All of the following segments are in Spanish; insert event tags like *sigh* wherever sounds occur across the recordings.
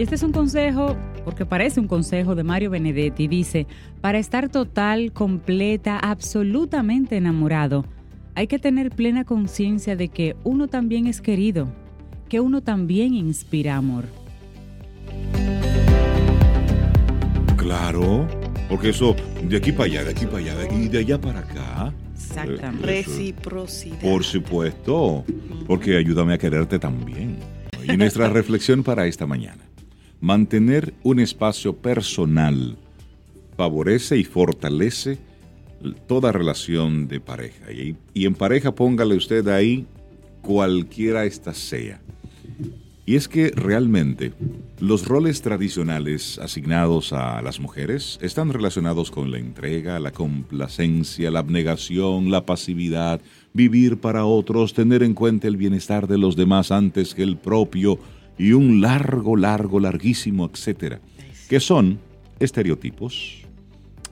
Y este es un consejo, porque parece un consejo de Mario Benedetti. Dice, para estar total, completa, absolutamente enamorado, hay que tener plena conciencia de que uno también es querido, que uno también inspira amor. Claro, porque eso de aquí para allá, de aquí para allá, y de allá para acá. Exactamente. Eh, eso- Reciprocidad. Por supuesto, porque ayúdame a quererte también. Y nuestra *laughs* reflexión para esta mañana. Mantener un espacio personal favorece y fortalece toda relación de pareja. Y, en pareja póngale usted ahí cualquiera esta sea. Y es que realmente los roles tradicionales asignados a las mujeres están relacionados con la entrega, la complacencia, la abnegación, la pasividad, vivir para otros, tener en cuenta el bienestar de los demás antes que el propio y un largo, largo, larguísimo, etcétera, que son estereotipos,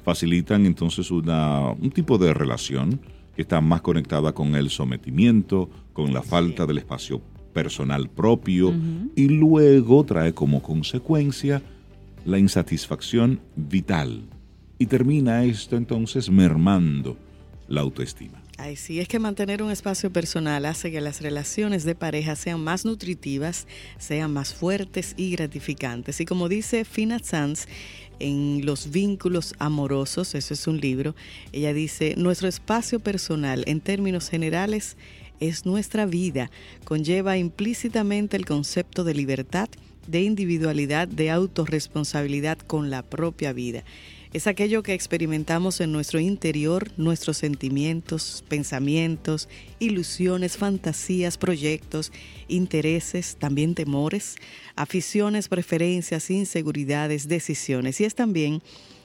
facilitan entonces una, un tipo de relación que está más conectada con el sometimiento, con la falta del espacio personal propio y luego trae como consecuencia la insatisfacción vital. Y termina esto entonces mermando la autoestima. Ay, sí, es que mantener un espacio personal hace que las relaciones de pareja sean más nutritivas, sean más fuertes y gratificantes. Y como dice Fina Sanz en Los vínculos amorosos, eso es un libro, ella dice, nuestro espacio personal en términos generales es nuestra vida, conlleva implícitamente el concepto de libertad, de individualidad, de autorresponsabilidad con la propia vida. Es aquello que experimentamos en nuestro interior, nuestros sentimientos, pensamientos, ilusiones, fantasías, proyectos, intereses, también temores, aficiones, preferencias, inseguridades, decisiones. Y es también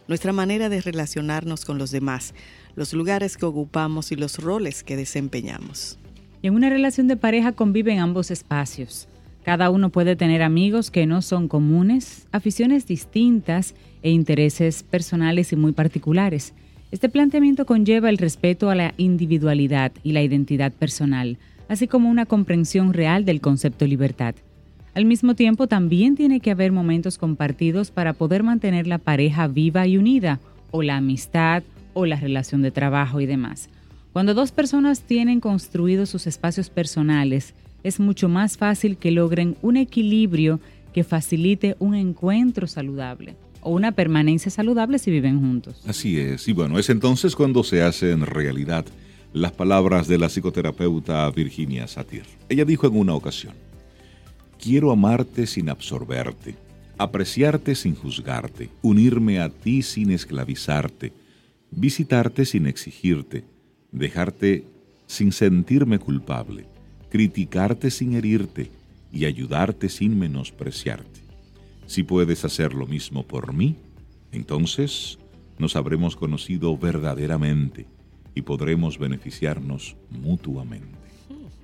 nuestra manera de relacionarnos con los demás, los lugares que ocupamos y los roles que desempeñamos. Y en una relación de pareja conviven ambos espacios. Cada uno puede tener amigos que no son comunes, aficiones distintas e intereses personales y muy particulares. Este planteamiento conlleva el respeto a la individualidad y la identidad personal, así como una comprensión real del concepto libertad. Al mismo tiempo, también tiene que haber momentos compartidos para poder mantener la pareja viva y unida, o la amistad, o la relación de trabajo y demás. Cuando dos personas tienen construidos sus espacios personales, es mucho más fácil que logren un equilibrio que facilite un encuentro saludable o una permanencia saludable si viven juntos. Así es. Y bueno, es entonces cuando se hacen realidad las palabras de la psicoterapeuta Virginia Satir. Ella dijo en una ocasión, quiero amarte sin absorberte, apreciarte sin juzgarte, unirme a ti sin esclavizarte, visitarte sin exigirte, dejarte sin sentirme culpable, criticarte sin herirte y ayudarte sin menospreciarte. Si puedes hacer lo mismo por mí, entonces nos habremos conocido verdaderamente y podremos beneficiarnos mutuamente.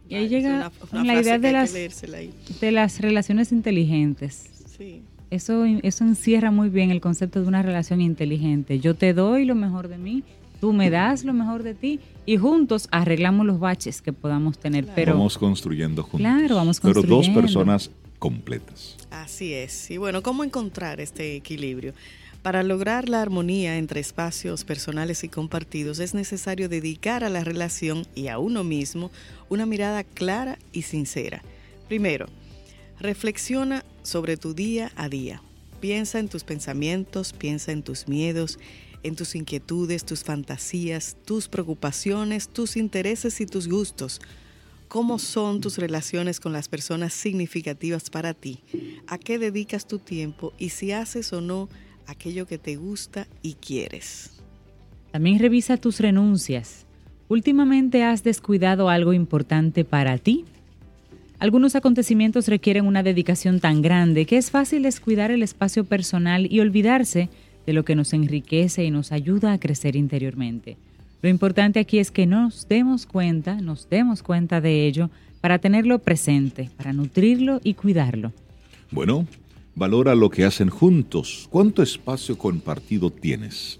Y ahí llega una- una la idea de las, de las relaciones inteligentes. Sí. Eso, eso encierra muy bien el concepto de una relación inteligente. Yo te doy lo mejor de mí, tú me das lo mejor de ti y juntos arreglamos los baches que podamos tener. Pero vamos construyendo juntos. Claro, vamos Pero dos construyendo. personas completas. Así es. Y bueno, ¿cómo encontrar este equilibrio? Para lograr la armonía entre espacios personales y compartidos es necesario dedicar a la relación y a uno mismo una mirada clara y sincera. Primero, reflexiona sobre tu día a día. Piensa en tus pensamientos, piensa en tus miedos, en tus inquietudes, tus fantasías, tus preocupaciones, tus intereses y tus gustos. ¿Cómo son tus relaciones con las personas significativas para ti? ¿A qué dedicas tu tiempo? Y si haces o no aquello que te gusta y quieres. También revisa tus renuncias. ¿Últimamente has descuidado algo importante para ti? Algunos acontecimientos requieren una dedicación tan grande que es fácil descuidar el espacio personal y olvidarse de lo que nos enriquece y nos ayuda a crecer interiormente. Lo importante aquí es que nos demos cuenta, nos demos cuenta de ello para tenerlo presente, para nutrirlo y cuidarlo. Bueno, valora lo que hacen juntos. ¿Cuánto espacio compartido tienes?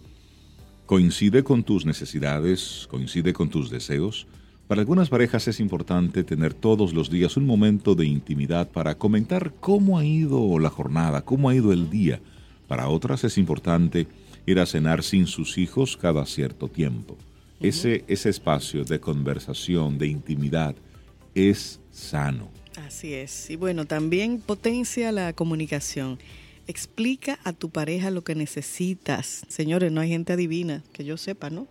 ¿Coincide con tus necesidades? ¿Coincide con tus deseos? Para algunas parejas es importante tener todos los días un momento de intimidad para comentar cómo ha ido la jornada, cómo ha ido el día para otras es importante ir a cenar sin sus hijos cada cierto tiempo. ese, ese espacio de conversación, de intimidad, es sano. Así es. Y bueno, también potencia la comunicación. Explica a tu pareja lo que necesitas. Señores, no hay gente adivina, que yo sepa, ¿no?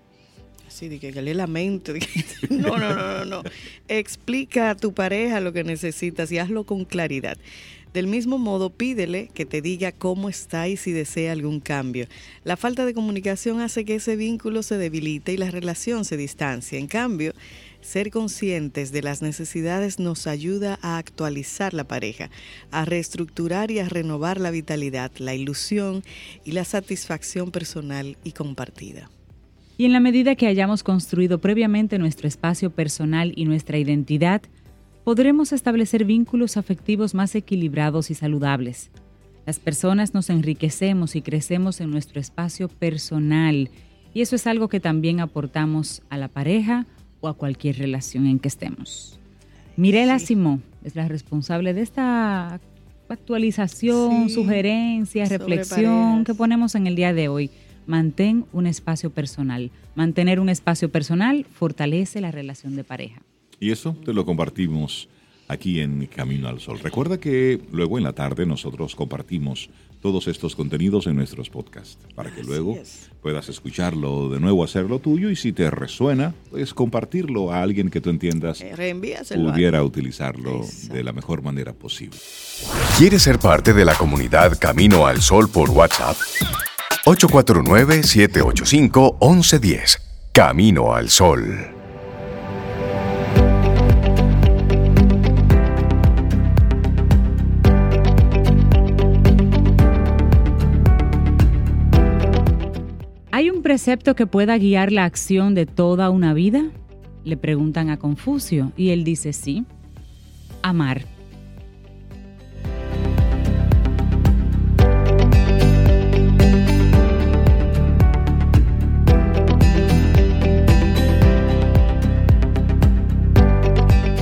Así de que, lee la mente. *laughs* no, no, no, no, no. *laughs* Explica a tu pareja lo que necesitas y hazlo con claridad. Del mismo modo, pídele que te diga cómo está y si desea algún cambio. La falta de comunicación hace que ese vínculo se debilite y la relación se distancie. En cambio, ser conscientes de las necesidades nos ayuda a actualizar la pareja, a reestructurar y a renovar la vitalidad, la ilusión y la satisfacción personal y compartida. Y en la medida que hayamos construido previamente nuestro espacio personal y nuestra identidad, podremos establecer vínculos afectivos más equilibrados y saludables. Las personas nos enriquecemos y crecemos en nuestro espacio personal y eso es algo que también aportamos a la pareja o a cualquier relación en que estemos. Mirela Simó es la responsable de esta actualización, sugerencia, reflexión que ponemos en el día de hoy. Mantén un espacio personal. Mantener un espacio personal fortalece la relación de pareja. Y eso te lo compartimos aquí en Camino al Sol. Recuerda que luego en la tarde nosotros compartimos todos estos contenidos en nuestros podcasts para que luego puedas escucharlo de nuevo, hacerlo tuyo y si te resuena, pues compartirlo a alguien que tú entiendas eh, pudiera utilizarlo de la mejor manera posible. ¿Quieres ser parte de la comunidad Camino al Sol por WhatsApp? 849-785-1110. Camino al Sol. Precepto que pueda guiar la acción de toda una vida? Le preguntan a Confucio y él dice sí, amar.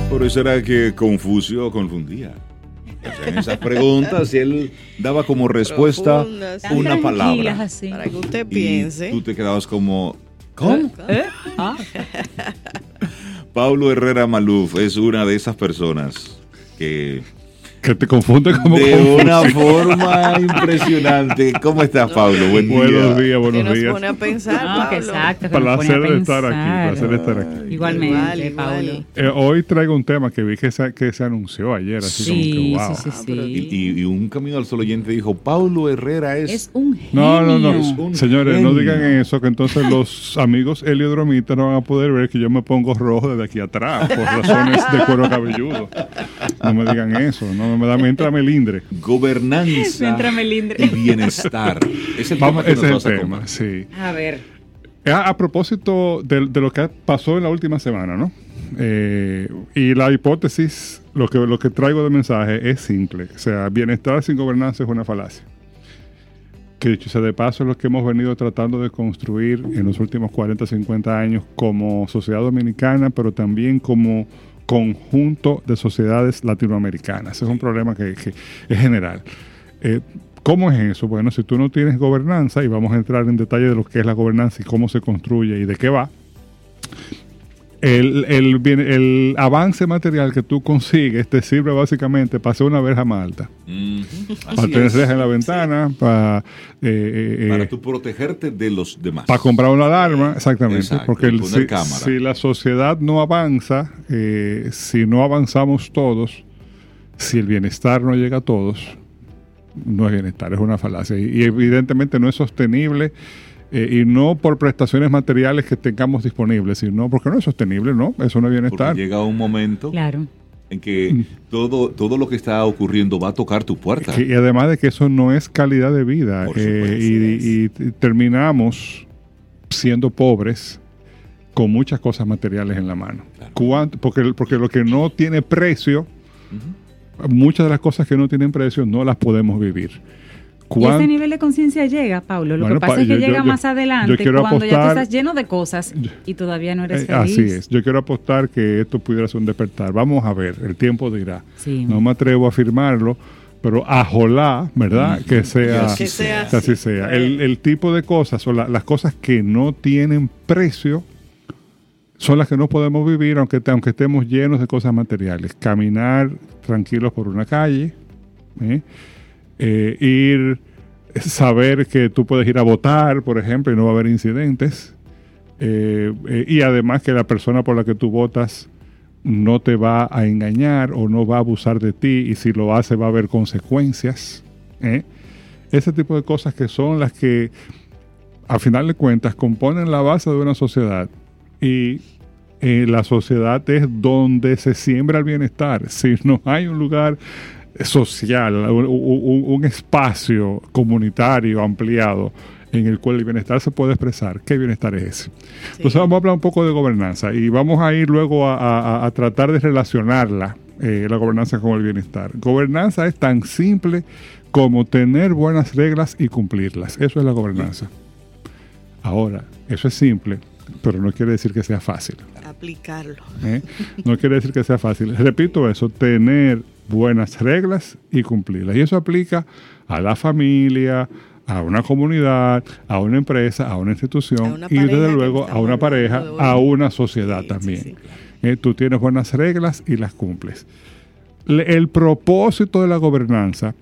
Por eso era que Confucio confundía en esas preguntas él daba como respuesta una palabra. Para que usted piense. Y tú te quedabas como, ¿cómo? ¿Eh? ¿Ah? *laughs* Pablo Herrera Maluf es una de esas personas que que te confunde como De una forma impresionante. ¿Cómo estás, Pablo? Buen día. Buenos días, buenos que días. Nos pone a pensar, no, Pablo. Exacto, placer de estar aquí, placer de estar aquí. Igualmente, Pablo. Eh, hoy traigo un tema que vi que se, que se anunció ayer, así sí, como que wow. Sí, sí, sí. Y, y, un camino al sol oyente dijo, Pablo Herrera es... Es un genio. No, no, no. Señores, genio. no digan eso, que entonces los amigos heliodromitas no van a poder ver que yo me pongo rojo desde aquí atrás por razones de cuero cabelludo. No me digan eso, no me me melindre. *laughs* Gobernanza melindre. y bienestar. Es el Vamos, tema que ese nos es el a tema, sí. A ver. A, a propósito de, de, lo que pasó en la última semana, ¿no? Eh, y la hipótesis, lo que, lo que traigo de mensaje es simple. O sea, bienestar sin gobernanza es una falacia. Que dicho sea de paso, es lo que hemos venido tratando de construir en los últimos 40, 50 años como sociedad dominicana, pero también como conjunto de sociedades latinoamericanas. Ese es un problema que, que es general. Eh, ¿Cómo es eso? Bueno, si tú no tienes gobernanza, y vamos a entrar en detalle de lo que es la gobernanza y cómo se construye y de qué va, el, el, el, avance material que tú consigues te sirve básicamente para hacer una verja más alta. Mm, para tener rejas en la ventana, para... Eh, eh, para tú protegerte de los demás. Para comprar una alarma, exactamente. Exacto, porque el, si, la sociedad no avanza, eh, si no avanzamos todos, si el bienestar no llega a todos, no es bienestar, es una falacia. Y, y evidentemente no es sostenible Eh, y no por prestaciones materiales que tengamos disponibles, sino porque no es sostenible, ¿no? Eso no es bienestar. Porque llega un momento Claro. en que todo, todo lo que está ocurriendo va a tocar tu puerta. Que- y además de que eso no es calidad de vida. Por eh, y, y- y terminamos siendo pobres con muchas cosas materiales en la mano. Porque, porque lo que no tiene precio, muchas de las cosas que no tienen precio no las podemos vivir. Y ¿Cuán- ese nivel de conciencia llega, Pablo. Lo Bueno, que pasa pa- es que yo- llega yo- más yo adelante cuando ya tú estás lleno de cosas y todavía no eres Eh, feliz. Así es. Yo quiero apostar que esto pudiera ser un despertar. Vamos a ver, el tiempo dirá. Sí. No me atrevo a afirmarlo, pero ajolá, ¿verdad? Que sea, así Que sea que así sea. El, el tipo de cosas o la- las cosas que no tienen precio son las que no podemos vivir aunque estemos llenos de cosas materiales. Caminar tranquilos por una calle, ¿eh? Eh, ir, saber que tú puedes ir a votar, por ejemplo, y no va a haber incidentes. Eh, eh, y además que la persona por la que tú votas no te va a engañar o no va a abusar de ti y si lo hace va a haber consecuencias. Ese tipo de cosas que son las que, a final de cuentas, componen la base de una sociedad y la sociedad es donde se siembra el bienestar. Si no hay un lugar social, un, un- un espacio comunitario ampliado en el cual el bienestar se puede expresar, ¿qué bienestar es ese? Entonces vamos a hablar un poco de gobernanza y vamos a ir luego a, a- a tratar de relacionarla, eh, la gobernanza con el bienestar. Gobernanza es tan simple como tener buenas reglas y cumplirlas. Eso es la gobernanza. Ahora, eso es simple, pero no quiere decir que sea fácil. Aplicarlo. ¿eh? No quiere decir que sea fácil. Repito eso, tener buenas reglas y cumplirlas. Y eso aplica a la familia, a una comunidad, a una empresa, a una institución A una y desde luego a una pareja, a una sociedad Sí, sí, también. Eh, tú tienes buenas reglas y las cumples. Le- El propósito de la gobernanza,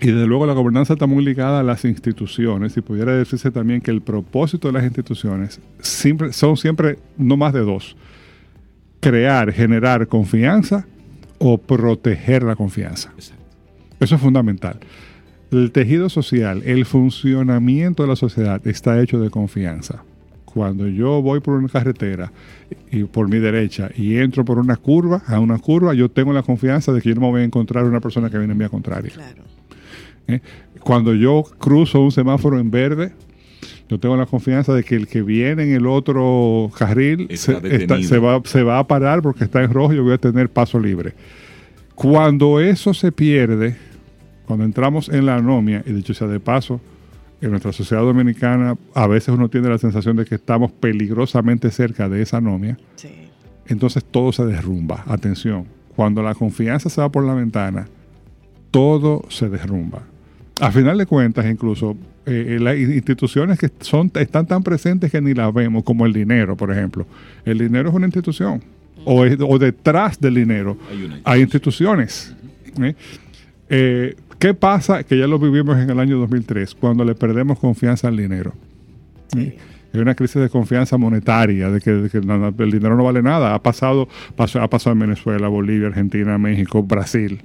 y desde luego la gobernanza está muy ligada a las instituciones, y pudiera decirse también que el propósito de las instituciones siempre, son siempre no más de dos. Crear, generar confianza o proteger la confianza. Exacto. Eso es fundamental. El tejido social, el funcionamiento de la sociedad está hecho de confianza. Cuando yo voy por una carretera y por mi derecha y entro por una curva, a una curva, yo tengo la confianza de que yo no me voy a encontrar una persona que viene en vía contraria. Claro. ¿eh? Cuando yo cruzo un semáforo en verde, yo tengo la confianza de que el que viene en el otro carril Está se, detenido. se va, se va a parar porque está en rojo y yo voy a tener paso libre. Cuando eso se pierde, cuando entramos en la anomia, y dicho sea de paso, en nuestra sociedad dominicana a veces uno tiene la sensación de que estamos peligrosamente cerca de esa anomia, Sí. entonces todo se derrumba. Atención, cuando la confianza se va por la ventana, todo se derrumba. A final de cuentas, incluso eh, las instituciones que son, están tan presentes que ni las vemos, como el dinero, por ejemplo. El dinero es una institución. O, es- o detrás del dinero Hay instituciones. ¿eh? Eh, ¿Qué pasa? Que ya lo vivimos en el año 2003, cuando le perdemos confianza al dinero. ¿eh? Hay una crisis de confianza monetaria, de que, de el dinero no vale nada. Ha pasado, pasó- ha pasado en Venezuela, Bolivia, Argentina, México, Brasil,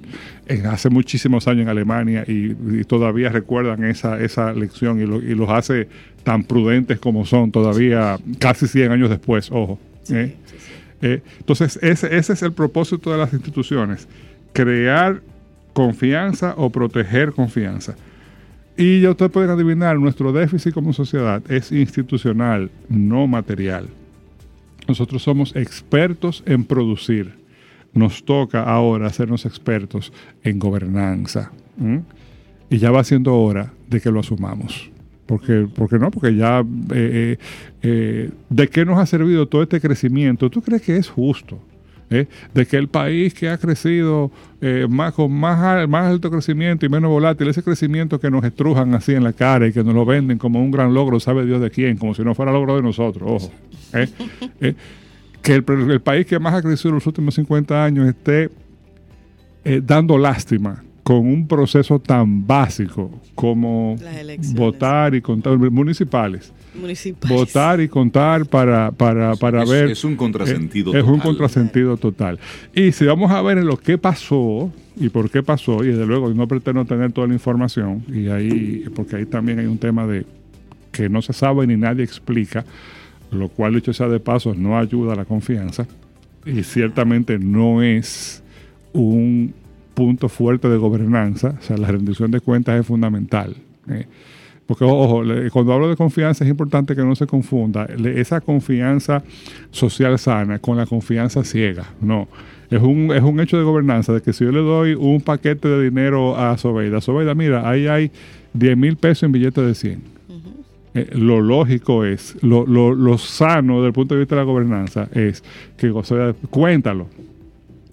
en- hace muchísimos años en Alemania y, y todavía recuerdan esa, esa lección y, lo- y los hace tan prudentes como son todavía casi 100 años después, ojo. ¿eh? Eh, entonces, ese, ese es el propósito de las instituciones, crear confianza o proteger confianza. Y ya ustedes pueden adivinar, nuestro déficit como sociedad es institucional, no material. Nosotros somos expertos en producir. Nos toca ahora hacernos expertos en gobernanza. Y ya va siendo hora de que lo asumamos. Porque, porque no, porque ya, eh, eh, eh, ¿de qué nos ha servido todo este crecimiento? ¿Tú crees que es justo? Eh? De que el país que ha crecido eh, más, con más, más alto crecimiento y menos volátil, ese crecimiento que nos estrujan así en la cara y que nos lo venden como un gran logro, sabe Dios de quién, como si no fuera logro de nosotros, ojo. eh, *laughs* que el, el país que más ha crecido en los últimos 50 años esté dando lástima con un proceso tan básico como votar y contar municipales. Municipales. Votar y contar para, para, para Es- un es un contrasentido Es un total. contrasentido total. Y si vamos a ver en lo que pasó y por qué pasó, y desde luego no pretendo tener toda la información, y ahí, porque ahí también hay un tema de que no se sabe ni nadie explica, lo cual, dicho sea de paso, no ayuda a la confianza y ciertamente no es un punto fuerte de gobernanza. O sea, la rendición de cuentas es fundamental. ¿eh? Porque, ojo, cuando hablo de confianza es importante que no se confunda esa confianza social sana con la confianza ciega. No. Es un, es un hecho de gobernanza de que si yo le doy un paquete de dinero a Sobeida, Sobeida, mira, ahí hay 10 mil pesos en billetes de 100. Eh, lo lógico es, lo, lo, lo, sano desde el punto de vista de la gobernanza es que Sobeida, cuéntalo.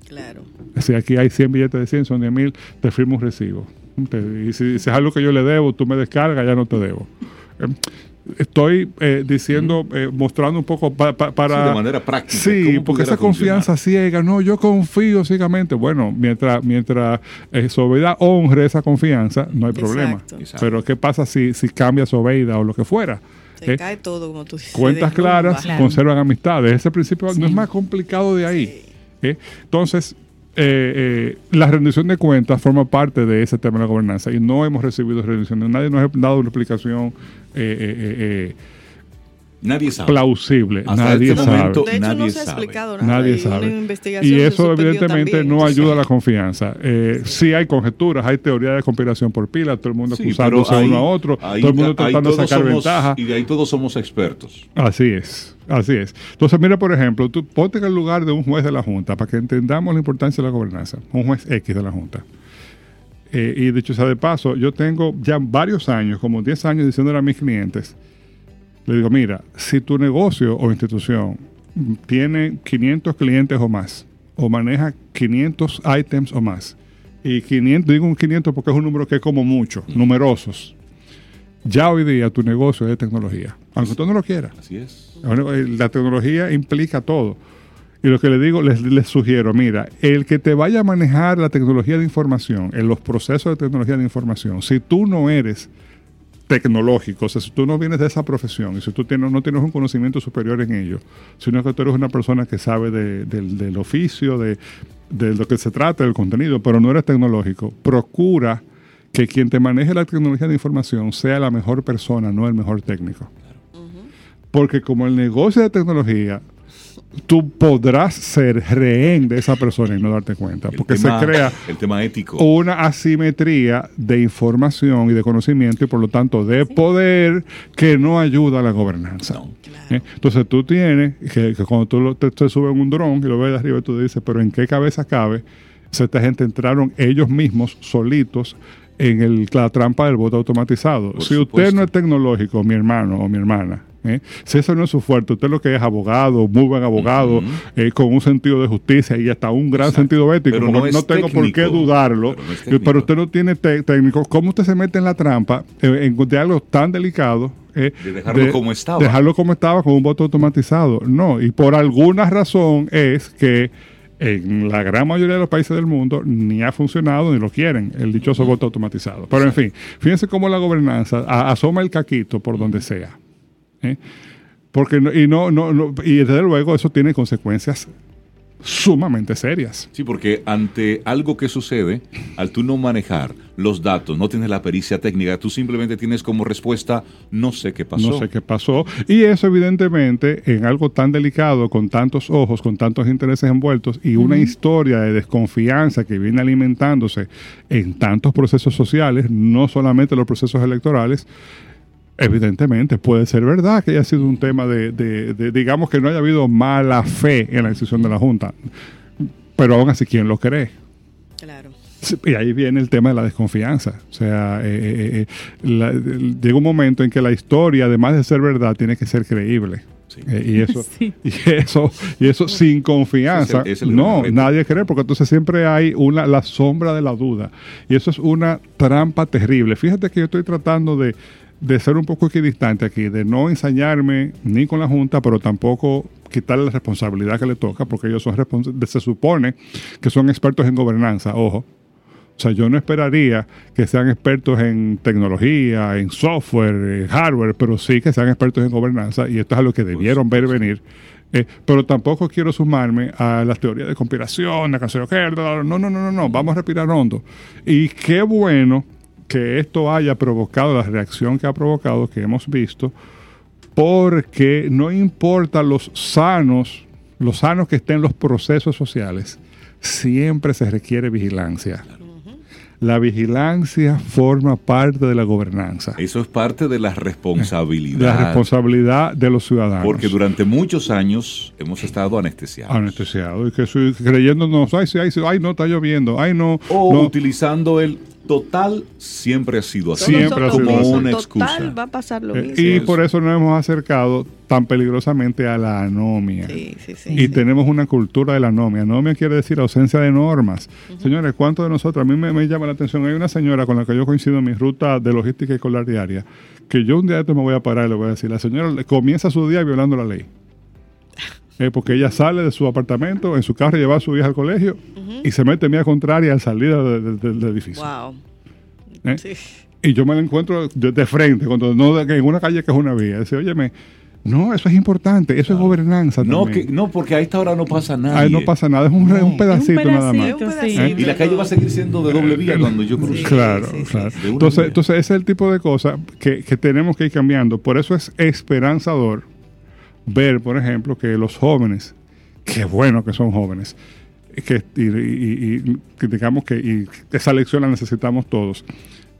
Claro. Si aquí hay 100 billetes de 100, son 10 mil, te firmo un recibo y si, es algo que yo le debo, tú me descargas, ya no te debo. Em, estoy eh, diciendo, eh, mostrando un poco para... Sí, de manera práctica. Sí, porque esa confianza ciega, no, yo confío ciegamente. Bueno, mientras, mientras eh, Sobeida honre esa confianza, no hay problema. Pero ¿qué pasa si, si cambia Sobeida o lo que fuera? Se cae todo, como tú dices. Cuentas claras conservan amistades. Ese principio no es más complicado de ahí. Entonces, eh, eh, la rendición de cuentas forma parte de ese tema de la gobernanza y no hemos recibido rendición. Nadie nos ha dado una explicación eh, Nadie sabe. plausible. nadie este sabe. Momento, de hecho, nadie no se ha sabe. explicado nada. Nadie y sabe. Y eso evidentemente no ayuda a la confianza. Eh, sí. hay conjeturas, hay teorías de conspiración por pila, todo el mundo acusándose a uno a otro, todo el mundo tratando de sacar ventaja. Y de ahí todos somos expertos. Así es. Así es. Entonces, mira, por ejemplo, tú ponte en el lugar de un juez de la Junta para que entendamos la importancia de la gobernanza. Un juez X de la Junta. Eh, y dicho sea de paso, yo tengo ya varios años, como 10 años, diciéndole a mis clientes, le digo, mira, si tu negocio o institución tiene 500 clientes o más, o maneja 500 items o más, y 500, digo un 500 porque es un número que es como mucho, numerosos, ya hoy día tu negocio es de tecnología, aunque tú no lo quieras. Así es. La tecnología implica todo. Y lo que le digo, les, les, sugiero, mira, el que te vaya a manejar la tecnología de información, en los procesos de tecnología de información, si tú no eres tecnológico, o sea, si tú no vienes de esa profesión y si tú tienes, no tienes un conocimiento superior en ello, sino que tú eres una persona que sabe de, del oficio, de, de lo que se trata, del contenido, pero no eres tecnológico, procura que quien te maneje la tecnología de información sea la mejor persona, no el mejor técnico. Porque como el negocio de tecnología, tú podrás ser rehén de esa persona y no darte cuenta. porque se crea el tema ético. una asimetría de información y de conocimiento y por lo tanto de poder que no ayuda a la gobernanza. ¿Eh? Entonces tú tienes que, cuando tú te, subes en un dron y lo ves de arriba, tú dices, pero ¿en qué cabeza cabe? esta gente entraron ellos mismos solitos en el, la trampa del voto automatizado. si usted no es tecnológico, mi hermano o mi hermana, ¿eh? si eso no es su fuerte, usted lo que es abogado, muy buen abogado, eh, con un sentido de justicia y hasta un gran sentido ético, no, no tengo por qué dudarlo, pero, usted no tiene técnico, ¿cómo usted se mete en la trampa eh, en, de algo tan delicado? de dejarlo como estaba. Dejarlo como estaba con un voto automatizado. No, y por alguna razón es que en la gran mayoría de los países del mundo ni ha funcionado ni lo quieren, el dichoso voto automatizado. Pero en fin, fíjense cómo la gobernanza asoma el caquito por donde sea. ¿Eh? Porque y no, no, no, y desde luego eso tiene consecuencias sumamente serias. Sí, porque ante algo que sucede, al tú no manejar los datos, no tienes la pericia técnica, tú simplemente tienes como respuesta, no sé qué pasó. No sé qué pasó. Y eso evidentemente en algo tan delicado, con tantos ojos, con tantos intereses envueltos y una historia de desconfianza que viene alimentándose en tantos procesos sociales, no solamente los procesos electorales, Evidentemente, puede ser verdad que haya sido un tema de, digamos que no haya habido mala fe en la decisión de la Junta, pero aún así, ¿quién lo cree? Claro. Y ahí viene el tema de la desconfianza. O sea, eh, eh, eh, llega un momento en que la historia, además de ser verdad, tiene que ser creíble. *laughs* y eso y eso y eso sin confianza no nadie cree porque entonces siempre hay una la sombra de la duda y eso es una trampa terrible fíjate que yo estoy tratando de de ser un poco equidistante aquí, de no ensañarme ni con la Junta, pero tampoco quitarle la responsabilidad que le toca, porque ellos son se supone que son expertos en gobernanza, ojo. O sea, yo no esperaría que sean expertos en tecnología, en software, en hardware, pero sí que sean expertos en gobernanza, y esto es a lo que debieron ver venir. Eh, pero tampoco quiero sumarme a las teorías de conspiración, a que no, no, no, no, no, vamos a respirar hondo. Y qué bueno que esto haya provocado la reacción que ha provocado, que hemos visto, porque no importa los sanos, los sanos que estén los procesos sociales, siempre se requiere vigilancia. La vigilancia forma parte de la gobernanza. Eso es parte de la responsabilidad. La responsabilidad de los ciudadanos. Porque durante muchos años hemos estado anestesiados. Anestesiados. Y que soy, creyéndonos, ay, sí, ay, sí, ay, no, está lloviendo, ay, no. O no. utilizando el total siempre ha sido así. Siempre ha sido como así. una Total, excusa. va a pasar lo Eh, mismo. y por eso nos hemos acercado tan peligrosamente a la anomia. Sí, sí, sí. y sí. tenemos una cultura de la anomia. Anomia quiere decir ausencia de normas. Señores, ¿cuántos de nosotros? A mí me, me llama la atención. Hay una señora con la que yo coincido en mi ruta de logística escolar diaria, que yo un día de esto me voy a parar y le voy a decir, la señora comienza su día violando la ley. Eh, porque ella sale de su apartamento, en su carro, lleva a su hija al colegio y se mete en vía contraria al salir de- de- de- del edificio. Wow. ¿Eh? Sí. Y yo me la encuentro de, de frente, cuando no de- en una calle que es una vía. Dice, óyeme, no, eso es importante, eso es gobernanza. No, también. que, no, porque a esta hora no pasa nada. Ahí no pasa nada, es un, pedacito, nada más. Es un pedacito, sí. pedacito. Y la calle va a seguir siendo de doble vía cuando yo cruce. Sí. Claro, sí, claro. Entonces, entonces, ese es el tipo de cosas que, que tenemos que ir cambiando. Por eso es esperanzador ver, por ejemplo, que los jóvenes, qué bueno que son jóvenes, que, y, y- y- digamos que y esa lección la necesitamos todos,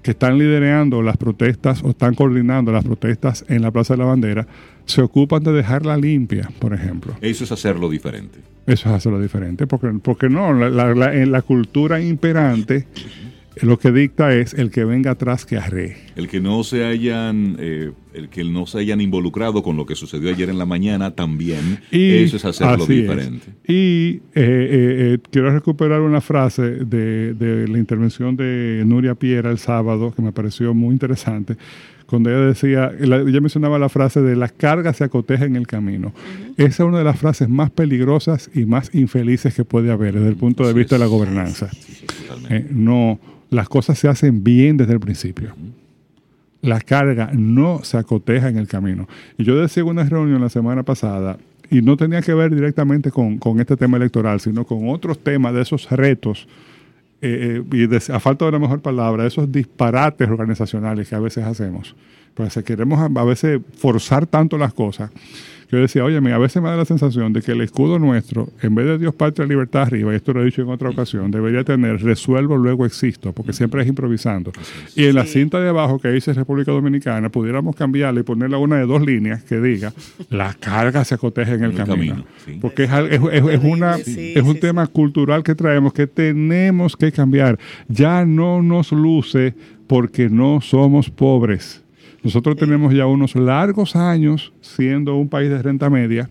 que están liderando las protestas o están coordinando las protestas en la Plaza de la Bandera, se ocupan de dejarla limpia, por ejemplo. Eso es hacerlo diferente. Eso es hacerlo diferente, porque, porque no, la, la- la- en la cultura imperante lo que dicta es el que venga atrás que arree. El que no se hayan, eh, el que no se hayan involucrado con lo que sucedió ayer en la mañana también. Y eso es hacerlo es. diferente. Y eh, eh, eh, quiero recuperar una frase de, de la intervención de Nuria Piera el sábado que me pareció muy interesante, cuando ella decía, la- ella mencionaba la frase de la carga se acoteja en el camino. Esa es una de las frases más peligrosas y más infelices que puede haber desde el punto de vista de la gobernanza. Totalmente. Eh, no, las cosas se hacen bien desde el principio. La carga no se acoteja en el camino. Y yo decía en una reunión la semana pasada, y no tenía que ver directamente con, con este tema electoral, sino con otros temas de esos retos, eh, eh, y de- a falta de una mejor palabra, esos disparates organizacionales que a veces hacemos. Pues queremos a, a veces forzar tanto las cosas. Yo decía, oye, a veces me da la sensación de que el escudo nuestro, en vez de Dios, patria, libertad arriba, y esto lo he dicho en otra ocasión, debería tener resuelvo, luego existo, porque siempre es improvisando. Y en la cinta de abajo que dice República Dominicana, pudiéramos cambiarla y ponerla una de dos líneas que diga, la carga se acoteja en el, camino. camino, sí. Porque es, es- es- es una, Sí, es un sí, tema cultural que traemos que tenemos que cambiar. Ya no nos luce porque no somos pobres. Nosotros tenemos ya unos largos años siendo un país de renta media.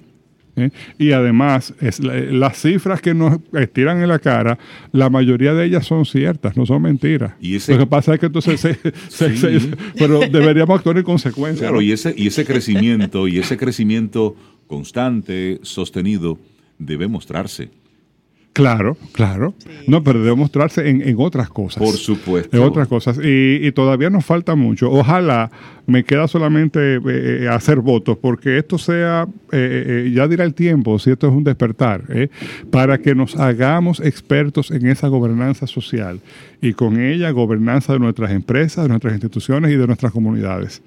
¿eh? Y además, es la- las cifras que nos estiran en la cara, la mayoría de ellas son ciertas, no son mentiras. Y ese- Lo que pasa es que entonces, se- se- *laughs* Sí. se- pero deberíamos actuar en consecuencia. Claro, ¿no? y ese, y ese crecimiento, y ese crecimiento constante, sostenido, debe mostrarse. Claro, claro. No, pero debe mostrarse en, en otras cosas. Por supuesto. En otras cosas. Y, y todavía nos falta mucho. Ojalá me queda solamente eh, eh, hacer votos, porque esto sea, eh, eh, ya dirá el tiempo, si esto es un despertar, ¿eh? para que nos hagamos expertos en esa gobernanza social y con ella gobernanza de nuestras empresas, de nuestras instituciones y de nuestras comunidades.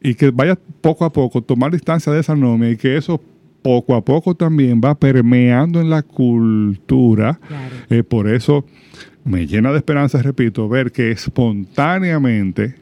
Y que vaya poco a poco tomar distancia de esa norma y que eso poco a poco también va permeando en la cultura. Claro. Eh, por eso me llena de esperanza, repito, ver que espontáneamente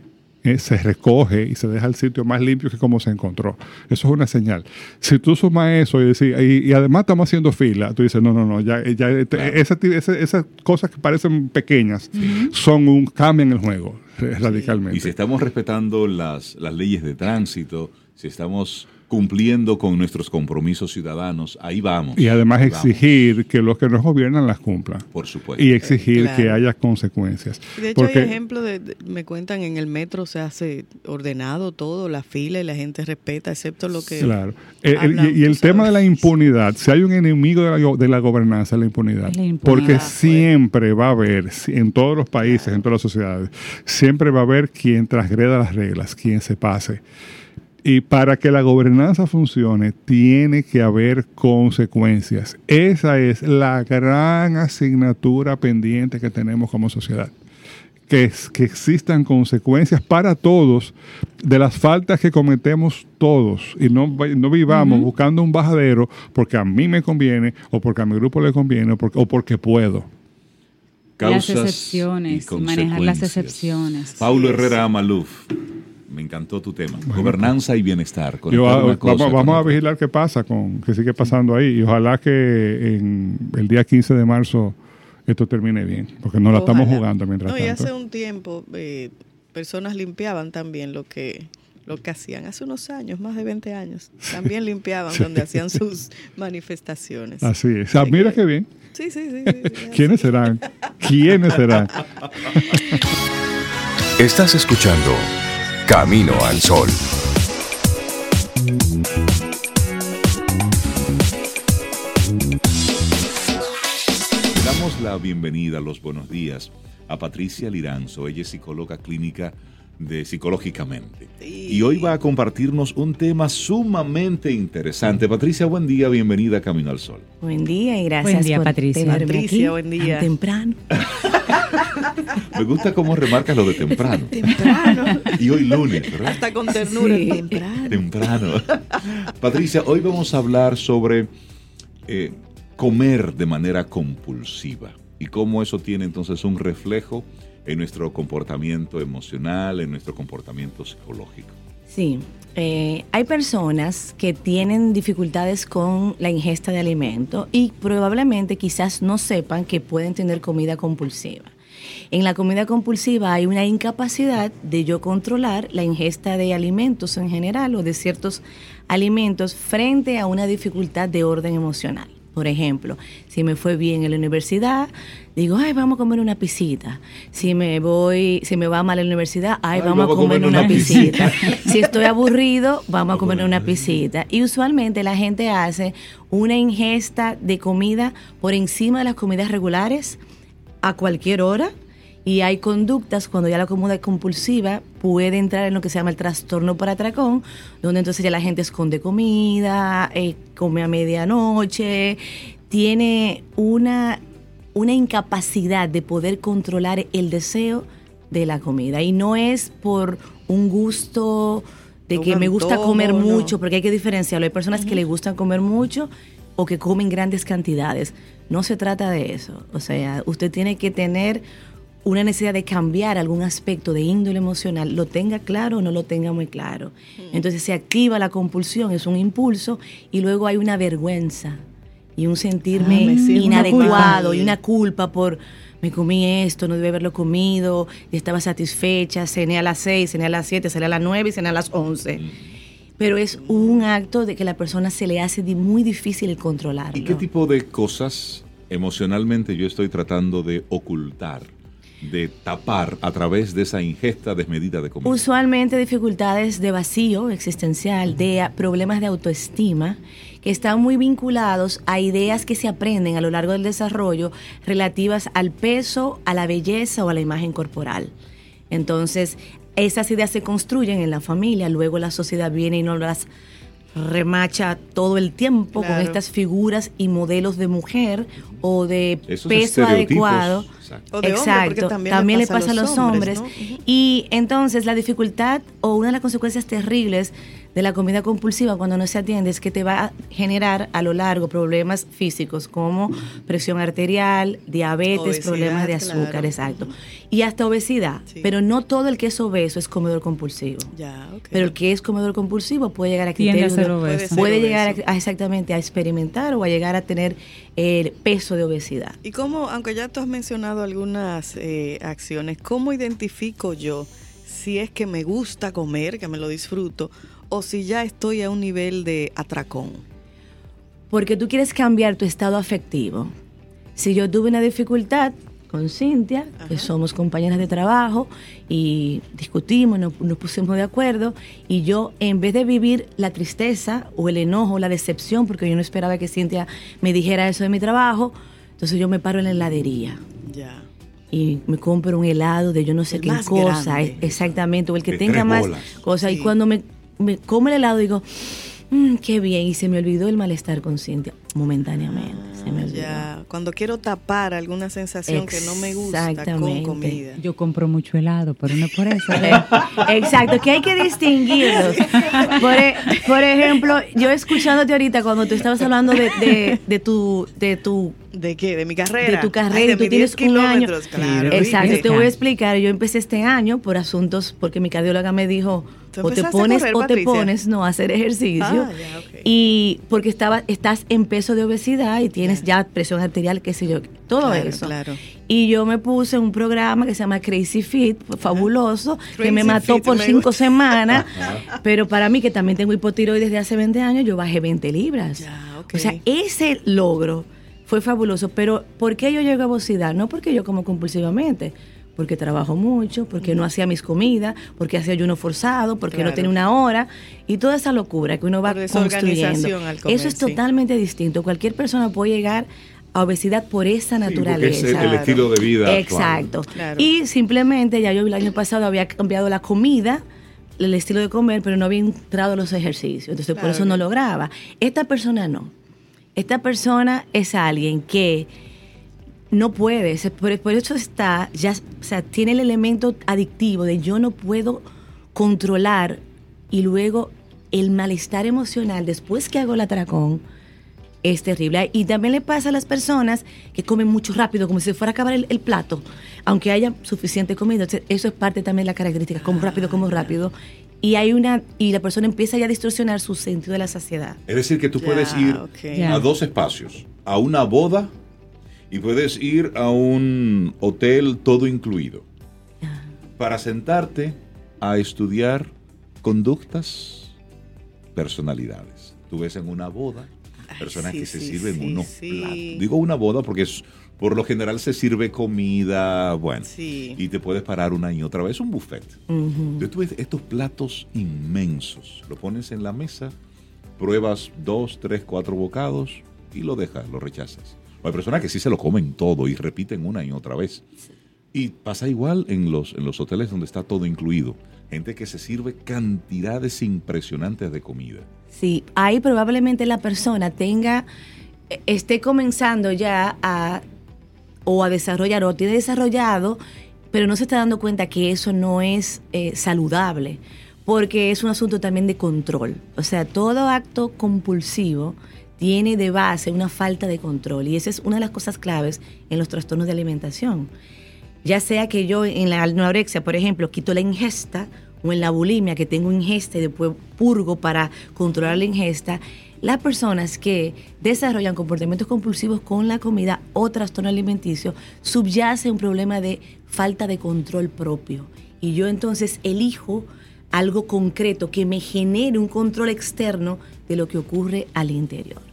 eh, se recoge y se deja el sitio más limpio que como se encontró. Eso es una señal. Si tú sumas eso y, decir, y, y además estamos haciendo fila, tú dices, no, no, no, ya, ya este- ti- ese- esas cosas que parecen pequeñas son un cambio en el juego *laughs* radicalmente. Y si estamos respetando las, las leyes de tránsito, si estamos cumpliendo con nuestros compromisos ciudadanos, ahí vamos. Y además vamos, exigir que los que nos gobiernan las cumplan. por supuesto. Y exigir Claro. que haya consecuencias. De hecho, Porque- hay ejemplos de, de- me cuentan, en el metro se hace ordenado todo, la fila y la gente respeta, excepto lo que... Claro. Eh, el- y, y el tema de la impunidad, si hay un enemigo de la, de la gobernanza, la impunidad. La impunidad, Porque pues. siempre va a haber, si- en todos los países, en todas las sociedades, siempre va a haber quien transgreda las reglas, quien se pase. Y para que la gobernanza funcione, tiene que haber consecuencias. Esa es la gran asignatura pendiente que tenemos como sociedad. que, es- que existan consecuencias para todos de las faltas que cometemos todos y no, no vivamos buscando un bajadero porque a mí me conviene o porque a mi grupo le conviene o porque, o porque puedo. Causas Las excepciones, y manejar las excepciones. Paulo Herrera Amaluf, me encantó tu tema. Gobernanza y bienestar. Yo, cosa vamos, a vigilar qué pasa, con qué sigue pasando ahí y ojalá que en el día 15 de marzo esto termine bien, porque no la estamos jugando mientras No, y tanto. hace un tiempo eh, personas limpiaban también lo que lo que hacían hace unos años, más de 20 años. También *laughs* limpiaban donde hacían sus manifestaciones. Así es. Ah, mira qué bien. Sí, sí, sí. sí, sí. ¿Quiénes serán? ¿Quiénes serán? Estás escuchando Camino al Sol. Le damos la bienvenida, los buenos días a Patricia Liranzo. Ella es psicóloga clínica de Psicológicamente. Sí. Y hoy va a compartirnos un tema sumamente interesante. Patricia, buen día, bienvenida a Camino al Sol. Buen día y gracias Buen día, por Patricia. tenerme Patricia, aquí buen día. temprano. *laughs* Me gusta cómo remarcas lo de temprano. *laughs* Temprano. Y hoy lunes, ¿verdad? Hasta con ternura. Sí. *laughs* Temprano. Temprano. Patricia, hoy vamos a hablar sobre eh, comer de manera compulsiva y cómo eso tiene entonces un reflejo en nuestro comportamiento emocional, en nuestro comportamiento psicológico. Sí, eh, hay personas que tienen dificultades con la ingesta de alimento y probablemente quizás no sepan que pueden tener comida compulsiva. En la comida compulsiva hay una incapacidad de yo controlar la ingesta de alimentos en general o de ciertos alimentos frente a una dificultad de orden emocional. Por ejemplo, si me fue bien en la universidad, digo, ay, vamos a comer una pisita. Si me voy, si me va mal en la universidad, ay, vamos, a comer una, pisita. si estoy aburrido, vamos a comer una pisita. Y usualmente la gente hace una ingesta de comida por encima de las comidas regulares a cualquier hora. Y hay conductas cuando ya la comida compulsiva puede entrar en lo que se llama el trastorno por atracón, donde entonces ya la gente esconde comida, eh, come a medianoche, tiene una, una incapacidad de poder controlar el deseo de la comida. Y no es por un gusto de que me gusta comer mucho, porque hay que diferenciarlo. Hay personas que le gustan comer mucho o que comen grandes cantidades. No se trata de eso. O sea, usted tiene que tener una necesidad de cambiar algún aspecto de índole emocional, lo tenga claro o no lo tenga muy claro. Entonces se activa la compulsión, es un impulso, y luego hay una vergüenza y un sentirme Ah, inadecuado culpable. y una culpa por me comí esto, no debí haberlo comido, y estaba satisfecha, cené a las 6, cené a las 7, cené a las 9 y cené a las 11. Pero es un acto de que la persona se le hace muy difícil el controlarlo. ¿Y qué tipo de cosas emocionalmente yo estoy tratando de ocultar, de tapar a través de esa ingesta desmedida de comida? Usualmente dificultades de vacío existencial, de problemas de autoestima, que están muy vinculados a ideas que se aprenden a lo largo del desarrollo relativas al peso, a la belleza o a la imagen corporal. Entonces, esas ideas se construyen en la familia, luego la sociedad viene y nos las remacha todo el tiempo con estas figuras y modelos de mujer o de Esos peso adecuado. exacto. O de hombre, Exacto, porque también también, le pasa a pasa a los hombres, hombres. ¿no? Ujú. Y entonces la dificultad o una de las consecuencias terribles de la comida compulsiva cuando no se atiende es que te va a generar a lo largo problemas físicos como presión arterial, diabetes, Obesidad, problemas de claro. azúcar, exacto. Y hasta obesidad. Sí. Pero no todo el que es obeso es comedor compulsivo. Ya, ok. Pero el que es comedor compulsivo puede llegar a criterios ser obeso. Puede ser puede obeso. llegar a- a exactamente a experimentar o a llegar a tener el peso de obesidad. Y cómo, aunque ya tú has mencionado algunas eh, acciones, ¿cómo identifico yo si es que me gusta comer, que me lo disfruto, o si ya estoy a un nivel de atracón? Porque tú quieres cambiar tu estado afectivo. Si yo tuve una dificultad con Cintia, que somos compañeras de trabajo, y discutimos, nos, nos pusimos de acuerdo, y yo, en vez de vivir la tristeza o el enojo, la decepción, porque yo no esperaba que Cintia me dijera eso de mi trabajo, entonces yo me paro en la heladería Ya. y me compro un helado de yo no sé El qué cosa, grande. exactamente, o el que De tenga más cosas. Sí. Y cuando me, me como el helado digo, "Mm, qué bien, y se me olvidó el malestar con Cintia. Momentáneamente. Se me olvidó. Ya, cuando quiero tapar alguna sensación que no me gusta con comida. Yo compro mucho helado, pero no es por eso. *laughs* Exacto, que hay que distinguirlos. Por, e- por ejemplo, yo escuchándote ahorita cuando tú estabas hablando de, de- de tu, de tu ¿De qué? ¿De mi carrera? de tu carrera Ay, de y tú mis tienes 10 un año. Claro. Exacto, te voy a explicar. Yo empecé este año por asuntos, porque mi cardióloga me dijo, ¿Tú o te pones correr, o te pones no a hacer ejercicio. Ah. Y porque estaba, estás en peso de obesidad y tienes ya presión arterial, qué sé yo, todo Claro, eso. claro. Y yo me puse un programa que se llama Crazy Fit, fabuloso, que Crazy me mató Fit, por me cinco gusta. semanas. *laughs* pero para mí, que también tengo hipotiroides desde hace 20 años, yo bajé 20 libras. Ya. O sea, ese logro fue fabuloso. Pero ¿por qué yo llego a obesidad? No porque yo como compulsivamente, porque trabajo mucho, porque no hacía mis comidas, porque hacía ayuno forzado, porque Claro. no tenía una hora y toda esa locura que uno va construyendo. desorganización al comer, Eso es sí. totalmente distinto. Cualquier persona puede llegar a obesidad por esa porque es naturaleza. el, el estilo de vida. Exacto. Claro. Y simplemente ya yo el año pasado había cambiado la comida, el estilo de comer, pero no había entrado a los ejercicios. Entonces por eso no lograba. Esta persona no. Esta persona es alguien que no puede, se- por, por eso está, ya, o sea, tiene el elemento adictivo de yo no puedo controlar y luego el malestar emocional después que hago el atracón es terrible. Y también le pasa a las personas que comen mucho rápido, como si se fuera a acabar el, el plato, aunque haya suficiente comida. Entonces, eso es parte también de la característica, como rápido, como rápido. Y hay una y la persona empieza ya a distorsionar su sentido de la saciedad. Es decir, que tú puedes ir a dos espacios, a una boda y puedes ir a un hotel todo incluido para sentarte a estudiar conductas, personalidades. Tú ves en una boda Ay, personas sí, que se sí, sirven sí, unos platos. Digo una boda porque es, por lo general se sirve comida, bueno, Sí. y te puedes parar una y otra vez, un buffet. Entonces tú ves estos platos inmensos, lo pones en la mesa, pruebas dos, tres, cuatro bocados y lo dejas, lo rechazas. Hay personas que sí se lo comen todo y repiten una y otra vez. Y pasa igual en los, en los hoteles donde está todo incluido. Gente que se sirve cantidades impresionantes de comida. Sí, ahí probablemente la persona tenga, eh, esté comenzando ya a, o a desarrollar, o tiene desarrollado, pero no se está dando cuenta que eso no es eh, saludable, porque es un asunto también de control. O sea, todo acto compulsivo tiene de base una falta de control, y esa es una de las cosas claves en los trastornos de alimentación. Ya sea que yo en la anorexia, por ejemplo, quito la ingesta o en la bulimia que tengo ingesta y después purgo para controlar la ingesta, las personas que desarrollan comportamientos compulsivos con la comida o trastorno alimenticio subyace un problema de falta de control propio. Y yo entonces elijo algo concreto que me genere un control externo de lo que ocurre al interior.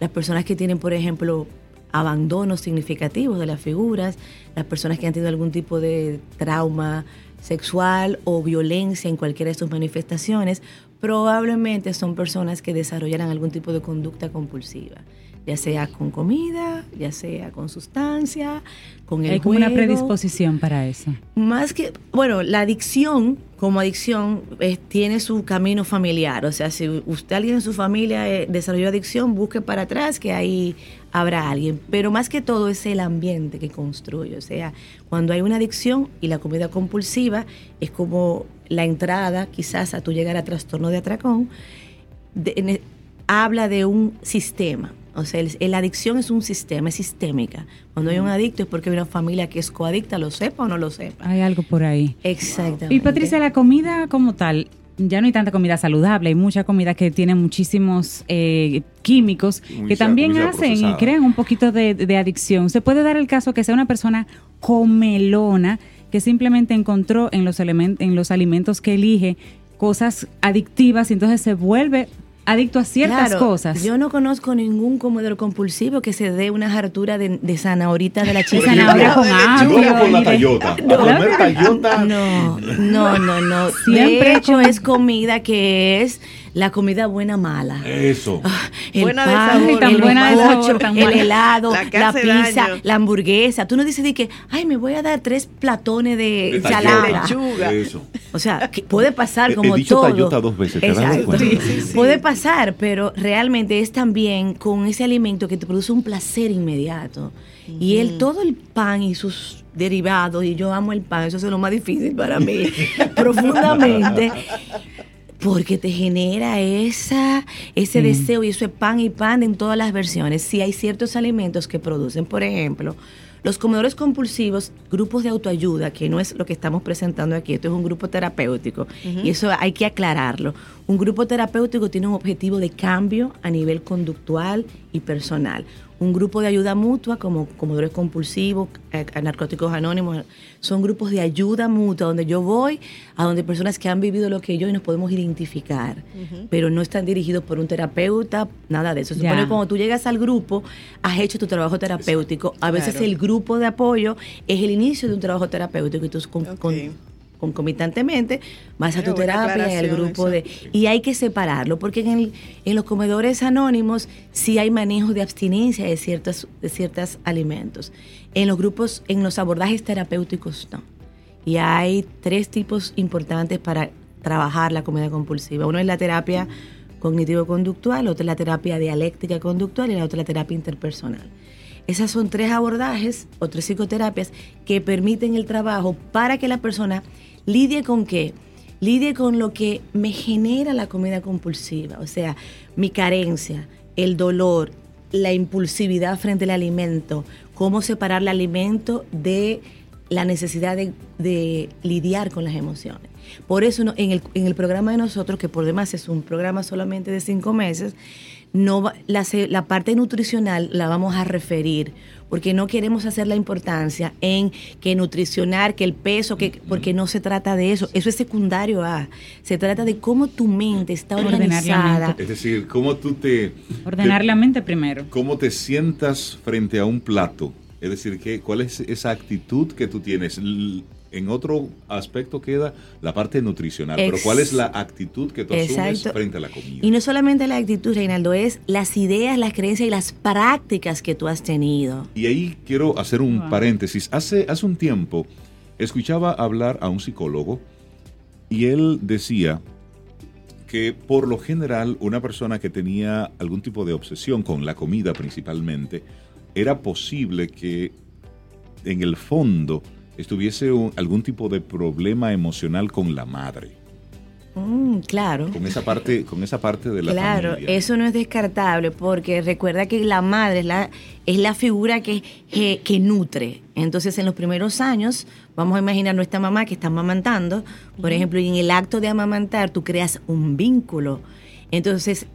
Las personas que tienen, por ejemplo, abandonos significativos de las figuras, las personas que han tenido algún tipo de trauma sexual o violencia en cualquiera de sus manifestaciones, probablemente son personas que desarrollarán algún tipo de conducta compulsiva, ya sea con comida, ya sea con sustancia, con el Hay como una predisposición para eso. Más que, bueno, la adicción, como adicción, eh, tiene su camino familiar. O sea, si usted, alguien en su familia eh, desarrolló adicción, busque para atrás que ahí habrá alguien. Pero más que todo es el ambiente que construye. O sea, cuando hay una adicción y la comida compulsiva es como la entrada quizás a tu llegar a trastorno de atracón, de- en e- habla de un sistema. O sea, el- la adicción es un sistema, es sistémica. Cuando hay un adicto es porque hay una familia que es coadicta, lo sepa o no lo sepa. Hay algo por ahí. Exactamente. Y Patricia, la comida como tal, ya no hay tanta comida saludable, hay mucha comida que tiene muchísimos eh, químicos Muy que también hacen y crean un poquito de, de adicción. Se puede dar el caso que sea una persona comelona que simplemente encontró en los, en los alimentos que elige cosas adictivas y entonces se vuelve adicto a ciertas Claro, cosas. Yo no conozco ningún comedor compulsivo que se dé una hartura de, de zanahorita de la chica. zanahoria con con la tallota. A comer tallota. No, no, no, no. Siempre de hecho, con- es comida que es la comida buena mala. Eso. Ah, el Buena de pan, sabor. Tan el buena de bizcocho, sabor, tan el helado, La pizza, daño. la hamburguesa. Tú no dices de que, ay, me voy a dar tres platones de, De ensalada. tallota. Lechuga. Eso. O sea, que puede pasar He- he como dicho todo. dos veces, ¿te has dado Exacto. cuenta? Sí, sí, sí. Puede pasar, pero realmente es también con ese alimento que te produce un placer inmediato. Y el, todo el pan y sus derivados, y yo amo el pan, eso es lo más difícil para mí, *laughs* profundamente. Porque te genera esa, ese deseo y eso es pan y pan en todas las versiones. Si hay ciertos alimentos que producen, por ejemplo, los comedores compulsivos, grupos de autoayuda, que no es lo que estamos presentando aquí, esto es un grupo terapéutico, y eso hay que aclararlo. Un grupo terapéutico tiene un objetivo de cambio a nivel conductual y personal. Un grupo de ayuda mutua, como comedores compulsivos, eh, narcóticos anónimos, son grupos de ayuda mutua donde yo voy, a donde personas que han vivido lo que yo y nos podemos identificar, pero no están dirigidos por un terapeuta, nada de eso. Se Ya. supone que cuando tú llegas al grupo, has hecho tu trabajo terapéutico. A veces Claro. el grupo de apoyo es el inicio de un trabajo terapéutico y tú con- concomitantemente vas a tu terapia y al aclaración grupo de y hay que separarlo porque en, el- en los comedores anónimos sí hay manejo de abstinencia de ciertos de ciertos alimentos. En los grupos en los abordajes terapéuticos no. Y hay tres tipos importantes para trabajar la comida compulsiva. Uno es la terapia cognitivo-conductual otra es la terapia dialéctica conductual y la otra la terapia interpersonal. Esas son tres abordajes o tres psicoterapias que permiten el trabajo para que la persona lidie con qué? Lidie con lo que me genera la comida compulsiva, o sea, mi carencia, el dolor, la impulsividad frente al alimento, cómo separar el alimento de la necesidad de, de lidiar con las emociones. Por eso en, el, en el programa de nosotros, que por demás es un programa solamente de cinco meses, no va- la, se- la parte nutricional la vamos a referir, porque no queremos hacer la importancia en que nutricionar, que el peso, que porque no se trata de eso, eso es secundario a, se trata de cómo tu mente está organizada. mente. Es decir, cómo tú te... Ordenar te- la mente primero. ¿Cómo te sientas frente a un plato? Es decir, ¿qué, ¿cuál es esa actitud que tú tienes? En otro aspecto queda la parte nutricional, pero ¿cuál es la actitud que tú asumes Exacto. frente a la comida? Y no solamente la actitud, Reinaldo, es las ideas, las creencias y las prácticas que tú has tenido. Y ahí quiero hacer un Wow. paréntesis. Hace, hace un tiempo escuchaba hablar a un psicólogo y él decía que por lo general una persona que tenía algún tipo de obsesión con la comida principalmente, era posible que en el fondo estuviese un- algún tipo de problema emocional con la madre, Mm, claro. con esa parte, con esa parte de la Claro, familia. eso no es descartable porque recuerda que la madre es la, es la figura que, que, que nutre. Entonces, en los primeros años, vamos a imaginar nuestra mamá que está amamantando, por ejemplo, y en el acto de amamantar tú creas un vínculo. Entonces,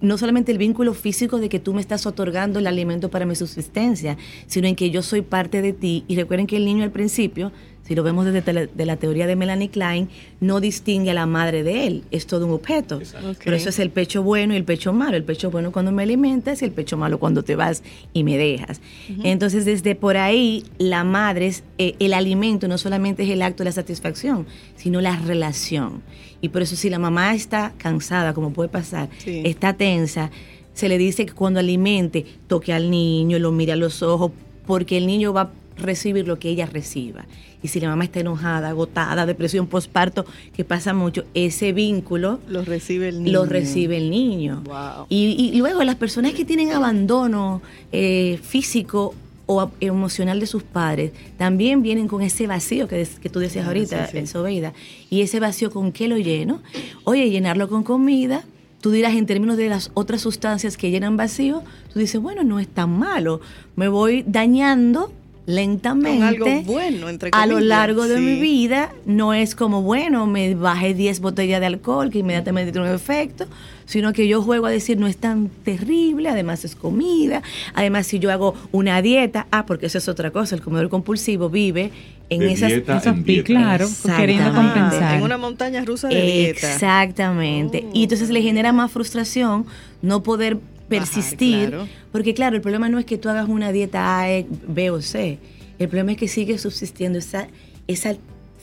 no solamente el vínculo físico de que tú me estás otorgando el alimento para mi subsistencia, sino en que yo soy parte de ti. Y recuerden que el niño al principio, si lo vemos desde la, de la teoría de Melanie Klein, no distingue a la madre de él, es todo un objeto. Exacto. Ok. Pero eso es el pecho bueno y el pecho malo. El pecho bueno cuando me alimentas y el pecho malo cuando te vas y me dejas. Entonces, desde por ahí, la madre, es, eh, el alimento no solamente es el acto de la satisfacción, sino la relación. Y por eso si la mamá está cansada, como puede pasar, Sí. está tensa, se le dice que cuando alimente, toque al niño, lo mire a los ojos, porque el niño va a recibir lo que ella reciba. Y si la mamá está enojada, agotada, depresión postparto, que pasa mucho, ese vínculo Lo recibe el niño. lo recibe el niño. Wow. Y, y luego las personas que tienen abandono eh, físico o emocional de sus padres también vienen con ese vacío que, que tú decías Ah, ahorita, sí, sí. Sobeida. Y ese vacío, ¿con qué lo lleno? Oye, llenarlo con comida. Tú dirás en términos de las otras sustancias que llenan vacío, tú dices, bueno, no es tan malo. Me voy dañando lentamente Con algo bueno, entre a lo largo de sí. mi vida no es como, bueno, me bajé 10 botellas de alcohol que inmediatamente tiene un efecto, sino que yo juego a decir, no es tan terrible, además es comida, además si yo hago una dieta, ah, porque eso es otra cosa, el comedor compulsivo vive en De esas... dieta Esos en dieta. claro, queriendo Exactamente. compensar. En una montaña rusa de dieta. Exactamente. Y entonces le genera más frustración no poder persistir, claro. porque claro, el problema no es que tú hagas una dieta A, E, B o C, el problema es que sigue subsistiendo esa, esa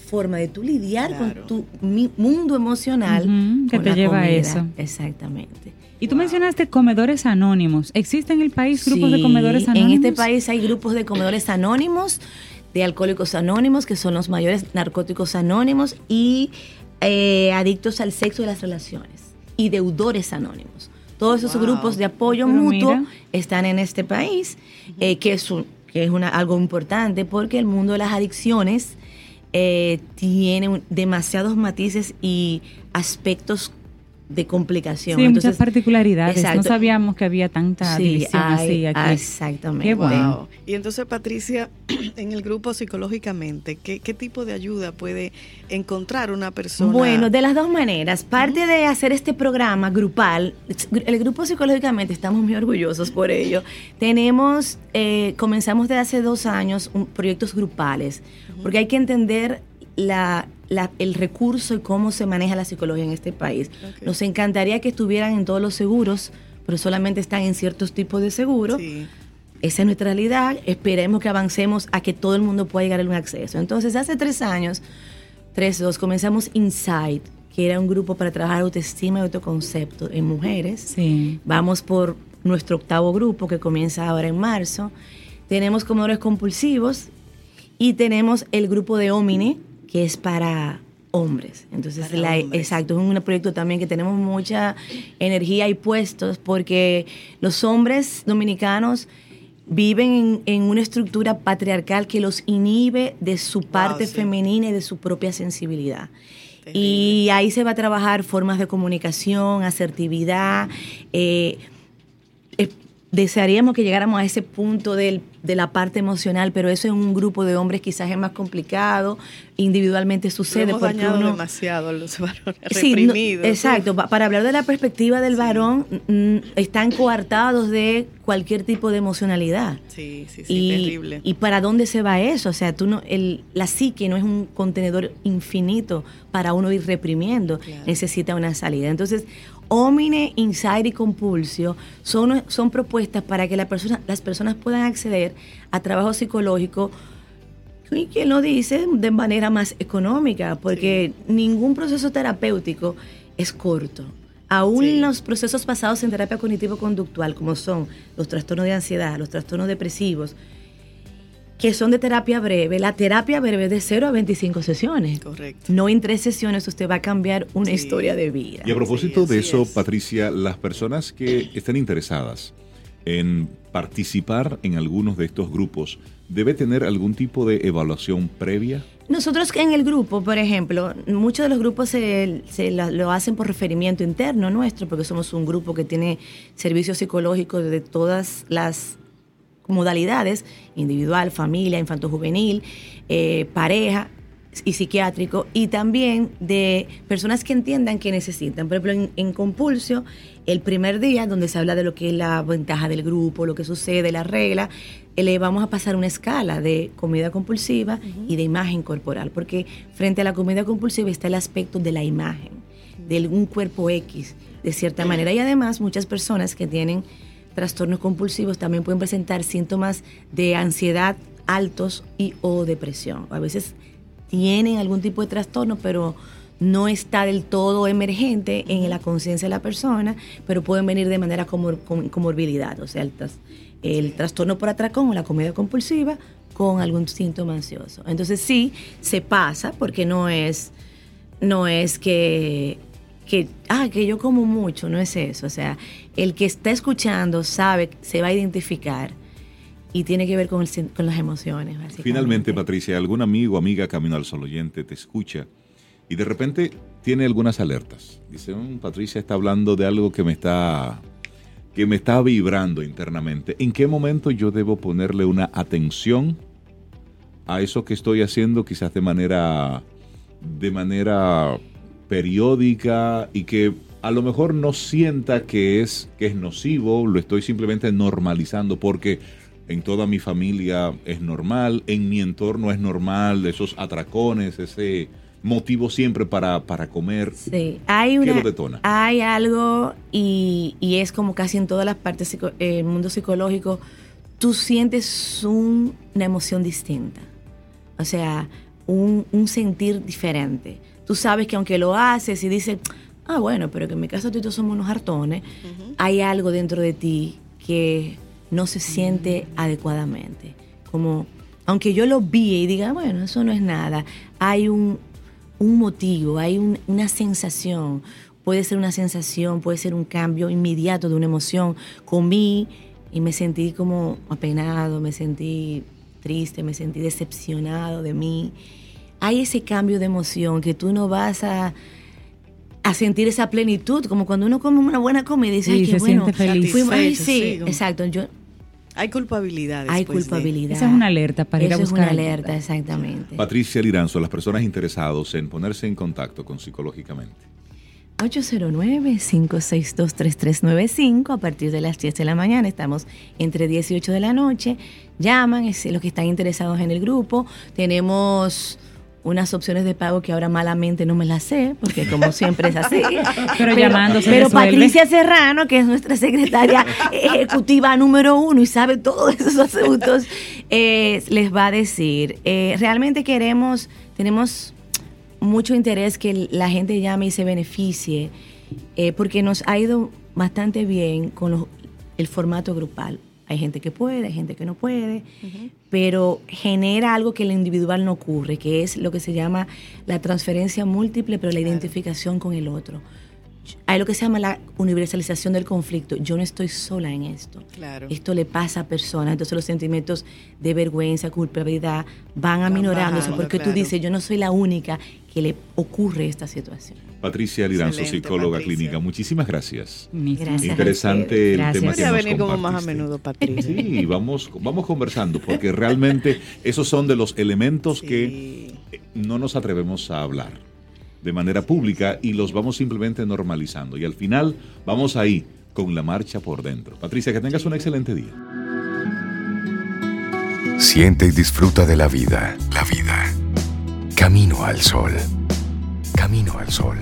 forma de tú lidiar Claro. con tu mi- mundo emocional que con te la lleva a eso. Exactamente. Y tú mencionaste comedores anónimos. ¿Existen en el país grupos de comedores anónimos? En este país hay grupos de comedores anónimos, de alcohólicos anónimos, que son los mayores narcóticos anónimos, y eh, adictos al sexo y las relaciones, y deudores anónimos. Todos esos Wow. grupos de apoyo Pero mutuo mira. están en este país, eh, que es, un- que es una, algo importante porque el mundo de las adicciones eh, tiene un- demasiados matices y aspectos de complicación. Sí, Entonces, muchas particularidades. No sabíamos que había tanta Sí, división hay- así aquí. Exactamente. Qué bueno. Wow. Y entonces, Patricia, *clears throat* en el grupo psicológicamente, ¿qué, qué tipo de ayuda puede encontrar una persona? Bueno, de las dos maneras. Parte de hacer este programa grupal, el grupo psicológicamente estamos muy orgullosos por ello. Tenemos, eh, comenzamos desde hace dos años un- proyectos grupales, porque hay que entender la, la- el recurso y cómo se maneja la psicología en este país. Nos encantaría que estuvieran en todos los seguros, pero solamente están en ciertos tipos de seguros. Sí. Esa es nuestra realidad. Esperemos que avancemos a que todo el mundo pueda llegar a un acceso. Entonces, hace tres años, tres, dos, comenzamos Insight, que era un grupo para trabajar autoestima y autoconcepto en mujeres. Sí. Vamos por nuestro octavo grupo que comienza ahora en marzo. Tenemos comedores compulsivos y tenemos el grupo de Omine, que es para hombres. Entonces, Para la- hombres. exacto, es un proyecto también que tenemos mucha energía y puestos porque los hombres dominicanos viven en, en una estructura patriarcal que los inhibe de su parte sí. femenina y de su propia sensibilidad. Terrible. Y ahí se va a trabajar formas de comunicación, asertividad. eh, desearíamos que llegáramos a ese punto del- de la parte emocional, pero eso en un grupo de hombres quizás es más complicado, individualmente sucede hemos porque dañado uno... demasiado a los varones Sí, no, reprimidos. exacto. Pa- Para hablar de la perspectiva del varón, están coartados de cualquier tipo de emocionalidad. Sí, sí, sí, y, terrible. y para dónde se va eso? O sea, tú no, el, la psique no es un contenedor infinito para uno ir reprimiendo, Claro. necesita una salida. Entonces, Omine, Insight y Compulsio son, son propuestas para que la persona, las personas puedan acceder a trabajo psicológico y quien lo dice de manera más económica, porque ningún proceso terapéutico es corto. Aún Sí. los procesos basados en terapia cognitivo-conductual, como son los trastornos de ansiedad, los trastornos depresivos, que son de terapia breve, la terapia breve es de 0 a 25 sesiones. Correcto. No en tres sesiones usted va a cambiar una Sí. historia de vida. Y a propósito Sí, de eso, es. Patricia, las personas que estén interesadas en participar en algunos de estos grupos, ¿debe tener algún tipo de evaluación previa? Nosotros en el grupo, por ejemplo, muchos de los grupos se, se lo hacen por referimiento interno nuestro, porque somos un grupo que tiene servicios psicológicos de todas las modalidades, individual, familia, infanto-juvenil, eh, pareja y psiquiátrico, y también de personas que entiendan que necesitan. Por ejemplo, en, en Compulsio, el primer día, donde se habla de lo que es la ventaja del grupo, lo que sucede, la regla, eh, le vamos a pasar una escala de comida compulsiva y de imagen corporal, porque frente a la comida compulsiva está el aspecto de la imagen, de un cuerpo X, de cierta manera. Y además, muchas personas que tienen trastornos compulsivos también pueden presentar síntomas de ansiedad altos y o depresión. A veces tienen algún tipo de trastorno, pero no está del todo emergente en la conciencia de la persona, pero pueden venir de manera comor- com- comorbilidad, o sea, el, tras- el trastorno por atracón o la comida compulsiva con algún síntoma ansioso. Entonces sí, se pasa porque no es, no es que, que, ah, que yo como mucho, no es eso. O sea, el que está escuchando sabe, se va a identificar y tiene que ver con, el con las emociones. Finalmente, Patricia, algún amigo o amiga Camino al Sol oyente te escucha y de repente tiene algunas alertas. Dice, "Mm, Patricia está hablando de algo que me está que me está vibrando internamente. ¿En qué momento yo debo ponerle una atención a eso que estoy haciendo quizás de manera de manera periódica y que a lo mejor no sienta que es que es nocivo, lo estoy simplemente normalizando porque en toda mi familia es normal, en mi entorno es normal, esos atracones, ese motivo siempre para, para comer. Sí, hay ¿Qué una, lo detona? hay algo y, y es como casi en todas las partes del el mundo psicológico, tú sientes un- una emoción distinta. O sea, un, un sentir diferente. Tú sabes que aunque lo haces y dices, ah, bueno, pero que en mi caso tú y yo somos unos hartones, hay algo dentro de ti que no se siente adecuadamente. Como, aunque yo lo vi y diga, bueno, eso no es nada, hay un, un motivo, hay un- una sensación. Puede ser una sensación, puede ser un cambio inmediato de una emoción. Comí y me sentí como apenado, me sentí triste, me sentí decepcionado de mí. Hay ese cambio de emoción que tú no vas a, a sentir esa plenitud, como cuando uno come una buena comida y dice, Sí, ay, qué se bueno. siente feliz. fuimos- ay, sí, sí, como- exacto. Yo, Hay culpabilidad. hay de- culpabilidad. Esa es una alerta para ir a Eso buscar Es una ayuda. alerta, exactamente. Patricia Liranzo, las personas interesadas en ponerse en contacto con psicológicamente. 809-562-3395 a partir de las 10 de la mañana. Estamos entre 10 y 8 de la noche. Llaman, es los que están interesados en el grupo. Tenemos unas opciones de pago que ahora malamente no me las sé, porque como siempre es así. *laughs* Pero llamando se Pero resuelve. Patricia Serrano, que es nuestra secretaria ejecutiva número uno y sabe todos esos asuntos, eh, les va a decir. Eh, realmente queremos, tenemos mucho interés que la gente llame y se beneficie, eh, porque nos ha ido bastante bien con los- el formato grupal. Hay gente que puede, hay gente que no puede, pero genera algo que en lo individual no ocurre, que es lo que se llama la transferencia múltiple, pero la identificación con el otro. Hay lo que se llama la universalización del conflicto. Yo no estoy sola en esto. Claro. Esto le pasa a personas, entonces los sentimientos de vergüenza, culpabilidad van Van aminorándose porque tú dices, yo no soy la única que le ocurre esta situación. Patricia Liranzo, Excelente, psicóloga Patricia. clínica, muchísimas gracias. Gracias. Interesante el Gracias. tema que Podría nos venir como más a compartiste. menudo, Patricia. Sí, vamos, vamos conversando, porque realmente esos son de los elementos Sí. que no nos atrevemos a hablar de manera pública y los vamos simplemente normalizando. Y al final vamos ahí con la marcha por dentro. Patricia, que tengas un excelente día. Siente y disfruta de la vida. La vida. Camino al sol. Camino al sol.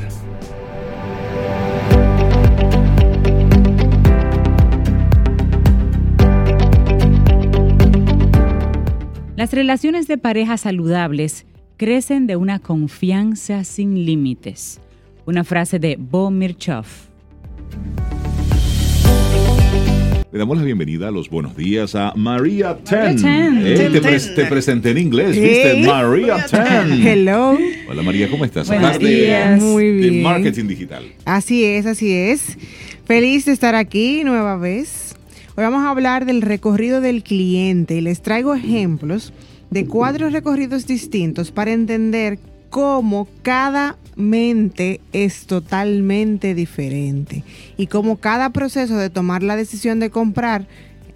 Las relaciones de pareja saludables crecen de una confianza sin límites. Una frase de Bo Mirchov. Le damos la bienvenida a los buenos días a María Ten. Ten. Eh, Ten, te, presenté en inglés. ¿viste? María Ten. Hello. Hola María, ¿cómo estás? Buenos de- días. Muy de bien. marketing digital. Así es, así es. Feliz de estar aquí nueva vez. Hoy vamos a hablar del recorrido del cliente y les traigo ejemplos de cuatro recorridos distintos para entender cómo cada mente es totalmente diferente y cómo cada proceso de tomar la decisión de comprar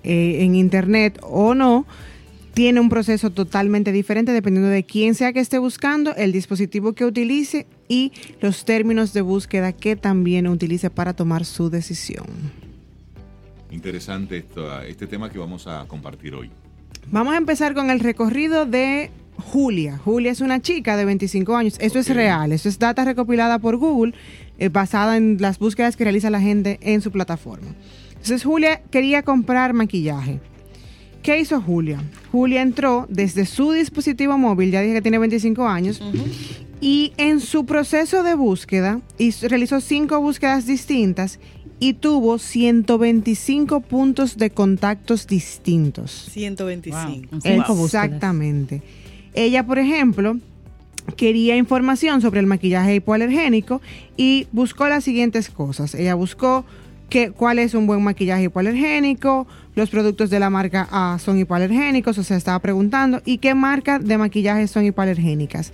eh, en internet o no tiene un proceso totalmente diferente dependiendo de quién sea que esté buscando, el dispositivo que utilice y los términos de búsqueda que también utilice para tomar su decisión. Interesante esto- este tema que vamos a compartir hoy. Vamos a empezar con el recorrido de Julia. Julia es una chica de 25 años. Esto Ok. es real, esto es data recopilada por Google, eh, basada en las búsquedas que realiza la gente en su plataforma. Entonces Julia quería comprar maquillaje. ¿Qué hizo Julia? Julia entró desde su dispositivo móvil, ya dije que tiene 25 años, y en su proceso de búsqueda hizo- realizó cinco búsquedas distintas y tuvo 125 puntos de contactos distintos. 125. Wow. Cinco búsquedas. Exactamente. Ella, por ejemplo, quería información sobre el maquillaje hipoalergénico y buscó las siguientes cosas. Ella buscó que, cuál es un buen maquillaje hipoalergénico, los productos de la marca A son hipoalergénicos, o sea, estaba preguntando, y qué marca de maquillaje son hipoalergénicas.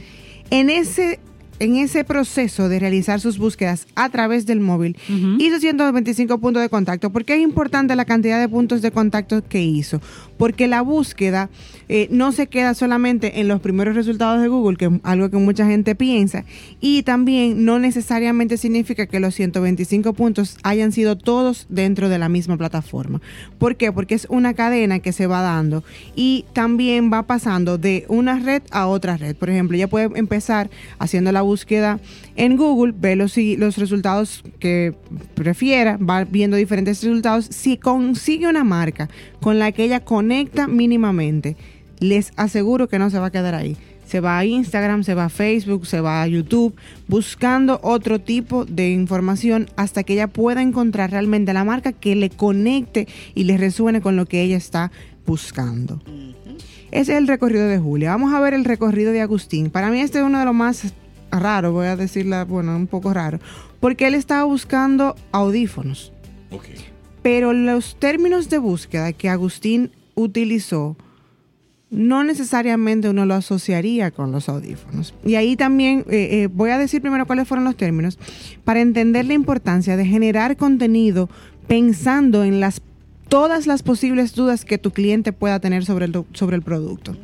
En ese, en ese proceso de realizar sus búsquedas a través del móvil, hizo 125 puntos de contacto. ¿Por qué es importante la cantidad de puntos de contacto que hizo? Porque la búsqueda eh, no se queda solamente en los primeros resultados de Google, que es algo que mucha gente piensa, y también no necesariamente significa que los 125 puntos hayan sido todos dentro de la misma plataforma. ¿Por qué? Porque es una cadena que se va dando y también va pasando de una red a otra red. Por ejemplo, ella puede empezar haciendo la búsqueda en Google, ve los, los resultados que prefiera, va viendo diferentes resultados. Si consigue una marca con la que ella conecta mínimamente, les aseguro que no se va a quedar ahí. se va a Instagram, se va a Facebook, se va a YouTube, buscando otro tipo de información hasta que ella pueda encontrar realmente la marca que le conecte y le resuene con lo que ella está buscando. Ese es el recorrido de Julia. Vamos a ver el recorrido de Agustín. Para mí este es uno de los más raros, voy a decirla, bueno, un poco raro, porque él estaba buscando audífonos. Pero los términos de búsqueda que Agustín utilizó no necesariamente uno lo asociaría con los audífonos. Y ahí también eh, eh, voy a decir primero cuáles fueron los términos para entender la importancia de generar contenido pensando en las todas las posibles dudas que tu cliente pueda tener sobre el, sobre el producto.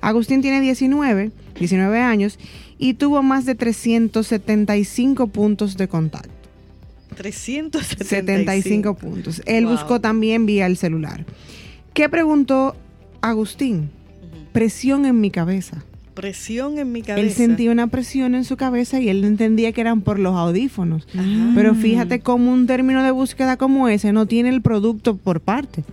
Agustín tiene 19, 19 años y tuvo más de 375 puntos de contacto. 375 puntos. Él buscó también vía el celular. ¿Qué preguntó Agustín? Presión en mi cabeza. Presión en mi cabeza. Él sentía una presión en su cabeza y él entendía que eran por los audífonos. Pero fíjate cómo un término de búsqueda como ese no tiene el producto por parte.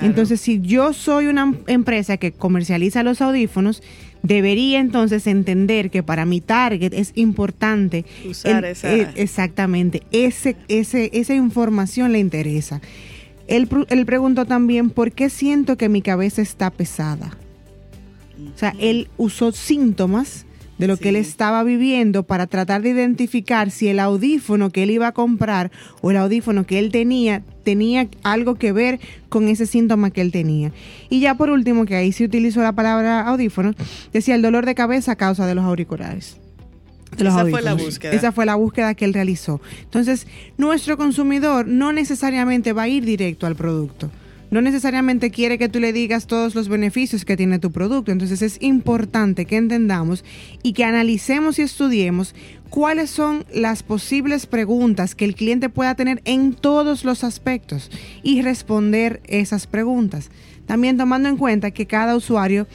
Entonces, si yo soy una empresa que comercializa los audífonos, debería entonces entender que para mi target es importante usar esa eh, exactamente ese, ese, esa información le interesa. Él, él preguntó también por qué siento que mi cabeza está pesada. O sea, él usó síntomas de lo que él estaba viviendo para tratar de identificar si el audífono que él iba a comprar o el audífono que él tenía tenía algo que ver con ese síntoma que él tenía. Y ya por último, que ahí sí utilizó la palabra audífono, decía el dolor de cabeza a causa de los auriculares. Esa fue la búsqueda. Esa fue la búsqueda que él realizó. Entonces, nuestro consumidor no necesariamente va a ir directo al producto no necesariamente quiere que tú le digas todos los beneficios que tiene tu producto. Entonces es importante que entendamos y que analicemos y estudiemos cuáles son las posibles preguntas que el cliente pueda tener en todos los aspectos y responder esas preguntas. También tomando en cuenta que cada usuario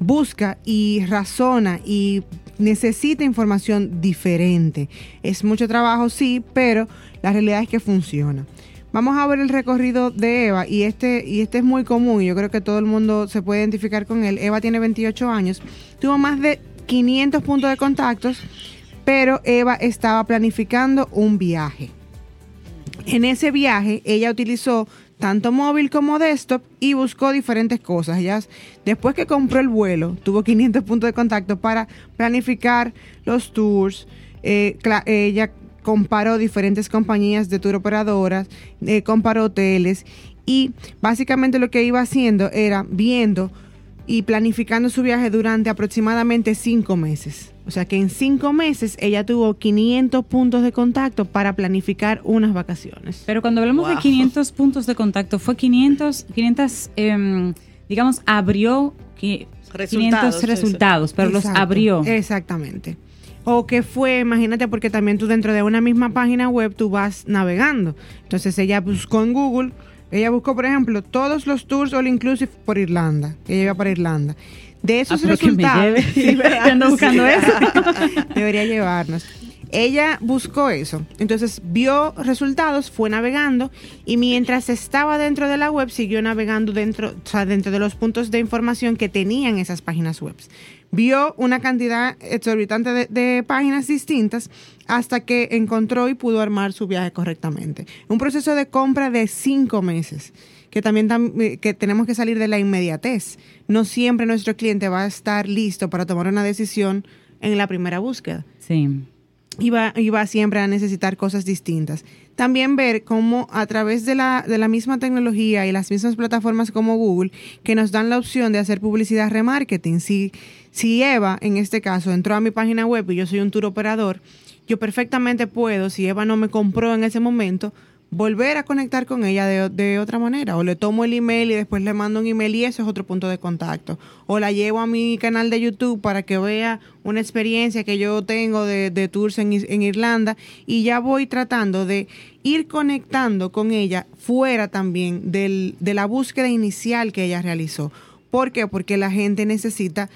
busca y razona y necesita información diferente. Es mucho trabajo, sí, pero la realidad es que funciona. Vamos a ver el recorrido de Eva y este, y este es muy común, yo creo que todo el mundo se puede identificar con él. Eva tiene 28 años, tuvo más de 500 puntos de contactos, pero Eva estaba planificando un viaje. En ese viaje ella utilizó tanto móvil como desktop y buscó diferentes cosas. Ella, después que compró el vuelo, tuvo 500 puntos de contacto para planificar los tours. Eh, ella comparó diferentes compañías de tour operadoras, eh, comparó hoteles y básicamente lo que iba haciendo era viendo y planificando su viaje durante aproximadamente cinco meses. O sea que en cinco meses ella tuvo 500 puntos de contacto para planificar unas vacaciones. Pero cuando hablamos de 500 puntos de contacto, fue 500, 500 em, digamos, abrió 500 resultados, pero los abrió. Exactamente o que fue, imagínate, porque también tú dentro de una misma página web tú vas navegando. Entonces ella buscó en Google, ella buscó, por ejemplo, todos los tours all inclusive por Irlanda. Ella iba para Irlanda. De esos ah, resultados, *laughs* sí, *laughs* ando buscando eso. *laughs* Debería llevarnos. Ella buscó eso, entonces vio resultados, fue navegando y mientras estaba dentro de la web siguió navegando dentro, o sea, dentro de los puntos de información que tenían esas páginas web. Vio una cantidad exorbitante de, páginas distintas hasta que encontró y pudo armar su viaje correctamente. Un proceso de compra de cinco meses que también eh, que tenemos que salir de la inmediatez. No siempre nuestro cliente va a estar listo para tomar una decisión en la primera búsqueda. Sí. Y va, y va siempre a necesitar cosas distintas. También ver cómo a través de la, de la misma tecnología y las mismas plataformas como Google, que nos dan la opción de hacer publicidad remarketing, si si Eva, en este caso, entró a mi página web y yo soy un tour operador, yo perfectamente puedo, si Eva no me compró en ese momento, volver a conectar con ella de, otra manera. O le tomo el email y después le mando un email y eso es otro punto de contacto. O la llevo a mi canal de YouTube para que vea una experiencia que yo tengo de, tours en, en, Irlanda y ya voy tratando de ir conectando con ella fuera también del, de la búsqueda inicial que ella realizó. ¿Por qué? Porque la gente necesita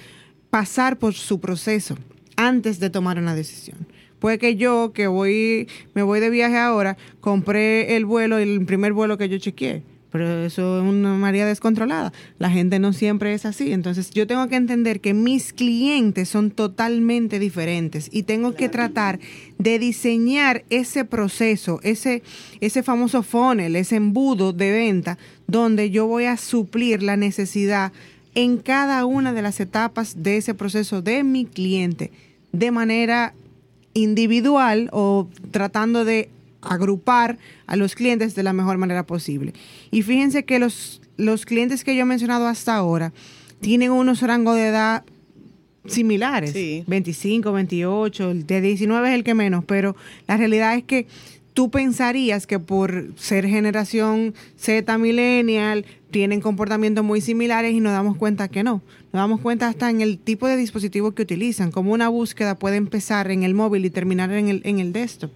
pasar por su proceso antes de tomar una decisión. Puede que yo, que voy, me voy de viaje ahora, compré el vuelo, el primer vuelo que yo chequeé. pero eso es una María descontrolada. La gente no siempre es así. Entonces yo tengo que entender que mis clientes son totalmente diferentes y tengo que tratar de diseñar ese proceso, ese, ese famoso funnel, ese embudo de venta, donde yo voy a suplir la necesidad en cada una de las etapas de ese proceso de mi cliente de manera individual o tratando de agrupar a los clientes de la mejor manera posible. Y fíjense que los, los clientes que yo he mencionado hasta ahora tienen unos rangos de edad similares, 25, 28, de 19 es el que menos, pero la realidad es que tú pensarías que por ser generación Z millennial tienen comportamientos muy similares y nos damos cuenta que no. Nos damos cuenta hasta en el tipo de dispositivo que utilizan, como una búsqueda puede empezar en el móvil y terminar en el, en el desktop,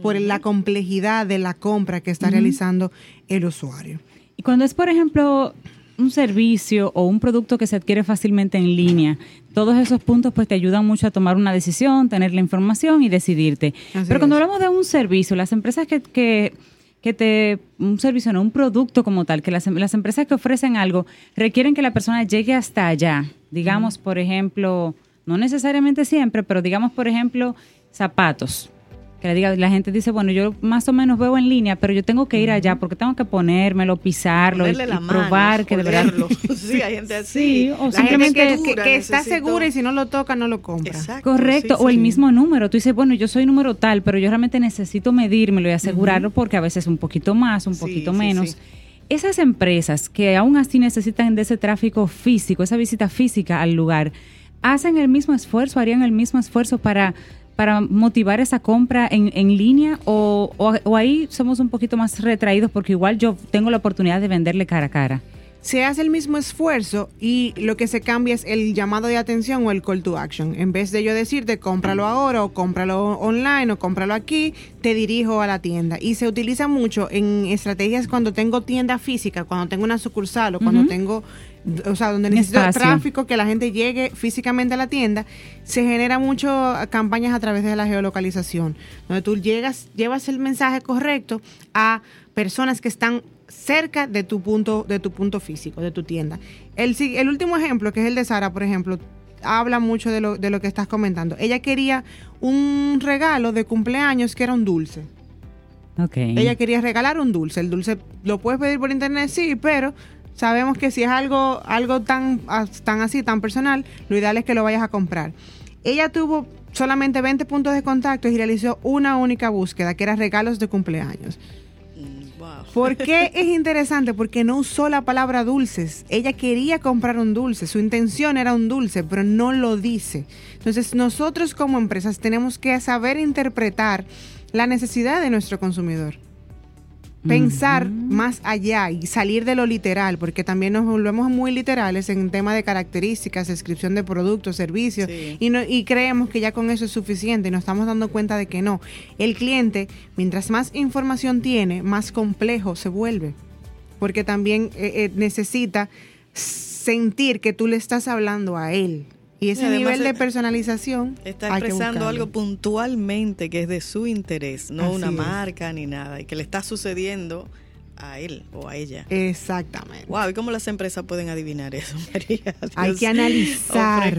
por la complejidad de la compra que está realizando el usuario. Y cuando es, por ejemplo, un servicio o un producto que se adquiere fácilmente en línea, todos esos puntos pues te ayudan mucho a tomar una decisión, tener la información y decidirte. Pero cuando hablamos de un servicio, las empresas que, que, que, te, un servicio, no un producto como tal, que las, las, empresas que ofrecen algo requieren que la persona llegue hasta allá. Digamos, por ejemplo, no necesariamente siempre, pero digamos, por ejemplo, zapatos que le diga, la gente dice, bueno, yo más o menos veo en línea, pero yo tengo que ir allá porque tengo que ponérmelo, pisarlo y, probar que de verdad. *laughs* *laughs* sí, hay gente así. o simplemente que, está segura y si no lo toca, no lo compra. Correcto, o el mismo número. Tú dices, bueno, yo soy número tal, pero yo realmente necesito medírmelo y asegurarlo porque a veces un poquito más, un poquito menos. Esas empresas que aún así necesitan de ese tráfico físico, esa visita física al lugar, hacen el mismo esfuerzo, harían el mismo esfuerzo para para motivar esa compra en, en línea o, o, ahí somos un poquito más retraídos porque igual yo tengo la oportunidad de venderle cara a cara? Se hace el mismo esfuerzo y lo que se cambia es el llamado de atención o el call to action. En vez de yo decirte cómpralo ahora o cómpralo online o cómpralo aquí, te dirijo a la tienda. Y se utiliza mucho en estrategias cuando tengo tienda física, cuando tengo una sucursal o cuando tengo o sea, donde necesito tráfico, que la gente llegue físicamente a la tienda, se genera mucho campañas a través de la geolocalización, donde tú llegas, llevas el mensaje correcto a personas que están cerca de tu punto, de tu punto físico, de tu tienda. El, el último ejemplo, que es el de Sara, por ejemplo, habla mucho de lo, de lo que estás comentando. Ella quería un regalo de cumpleaños que era un dulce. Okay. Ella quería regalar un dulce. El dulce lo puedes pedir por internet, sí, pero sabemos que si es algo, algo tan, tan así, tan personal, lo ideal es que lo vayas a comprar. Ella tuvo solamente 20 puntos de contacto y realizó una única búsqueda, que era regalos de cumpleaños. Mm, ¿Por *laughs* qué es interesante? Porque no usó la palabra dulces. Ella quería comprar un dulce, su intención era un dulce, pero no lo dice. Entonces nosotros como empresas tenemos que saber interpretar la necesidad de nuestro consumidor pensar más allá y salir de lo literal, porque también nos volvemos muy literales en tema de características, descripción de productos, servicios, y, no, y creemos que ya con eso es suficiente y nos estamos dando cuenta de que no. El cliente, mientras más información tiene, más complejo se vuelve, porque también eh, eh, necesita sentir que tú le estás hablando a él. Y ese nivel de personalización. Está expresando algo puntualmente que es de su interés, no una marca ni nada, y que le está sucediendo a él o a ella. Exactamente. Wow, ¿y cómo las empresas pueden adivinar eso, *laughs* María? hay que analizar.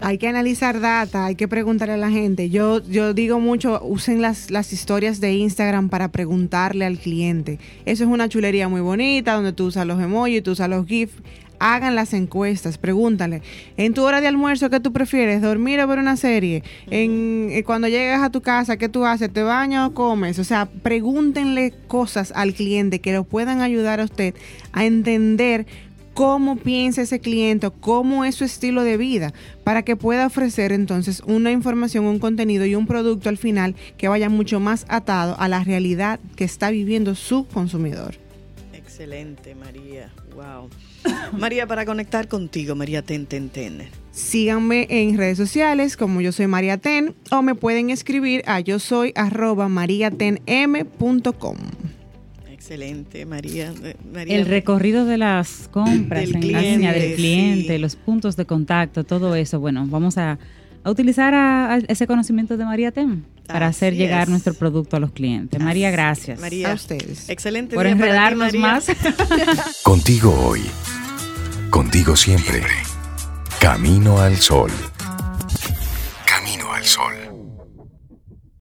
hay que analizar data, hay que preguntarle a la gente. Yo, yo digo mucho, usen las, las historias de Instagram para preguntarle al cliente. Eso es una chulería muy bonita, donde tú usas los emojis, tú usas los GIFs hagan las encuestas, pregúntale, en tu hora de almuerzo, ¿qué tú prefieres? ¿Dormir o ver una serie? Eh, cuando llegas a tu casa, ¿qué tú haces? ¿Te bañas o comes? O sea, pregúntenle cosas al cliente que lo puedan ayudar a usted a entender cómo piensa ese cliente, cómo es su estilo de vida, para que pueda ofrecer entonces una información, un contenido y un producto al final que vaya mucho más atado a la realidad que está viviendo su consumidor. Excelente, María. Wow. *coughs* María, para conectar contigo, María Ten Ten Ten. Síganme en redes sociales como yo soy María Ten o me pueden escribir a yo soy arroba mariatenm.com. Excelente, María. Eh, El recorrido de las compras en la línea del cliente, los puntos de contacto, todo eso. Bueno, vamos a, a utilizar a- a ese conocimiento de María Tem para Así hacer llegar es. nuestro producto a los clientes. María, gracias. María, A ustedes. excelente Por día para ti, enredarnos más. *laughs* Contigo hoy. Contigo siempre. Camino al sol. Camino al sol.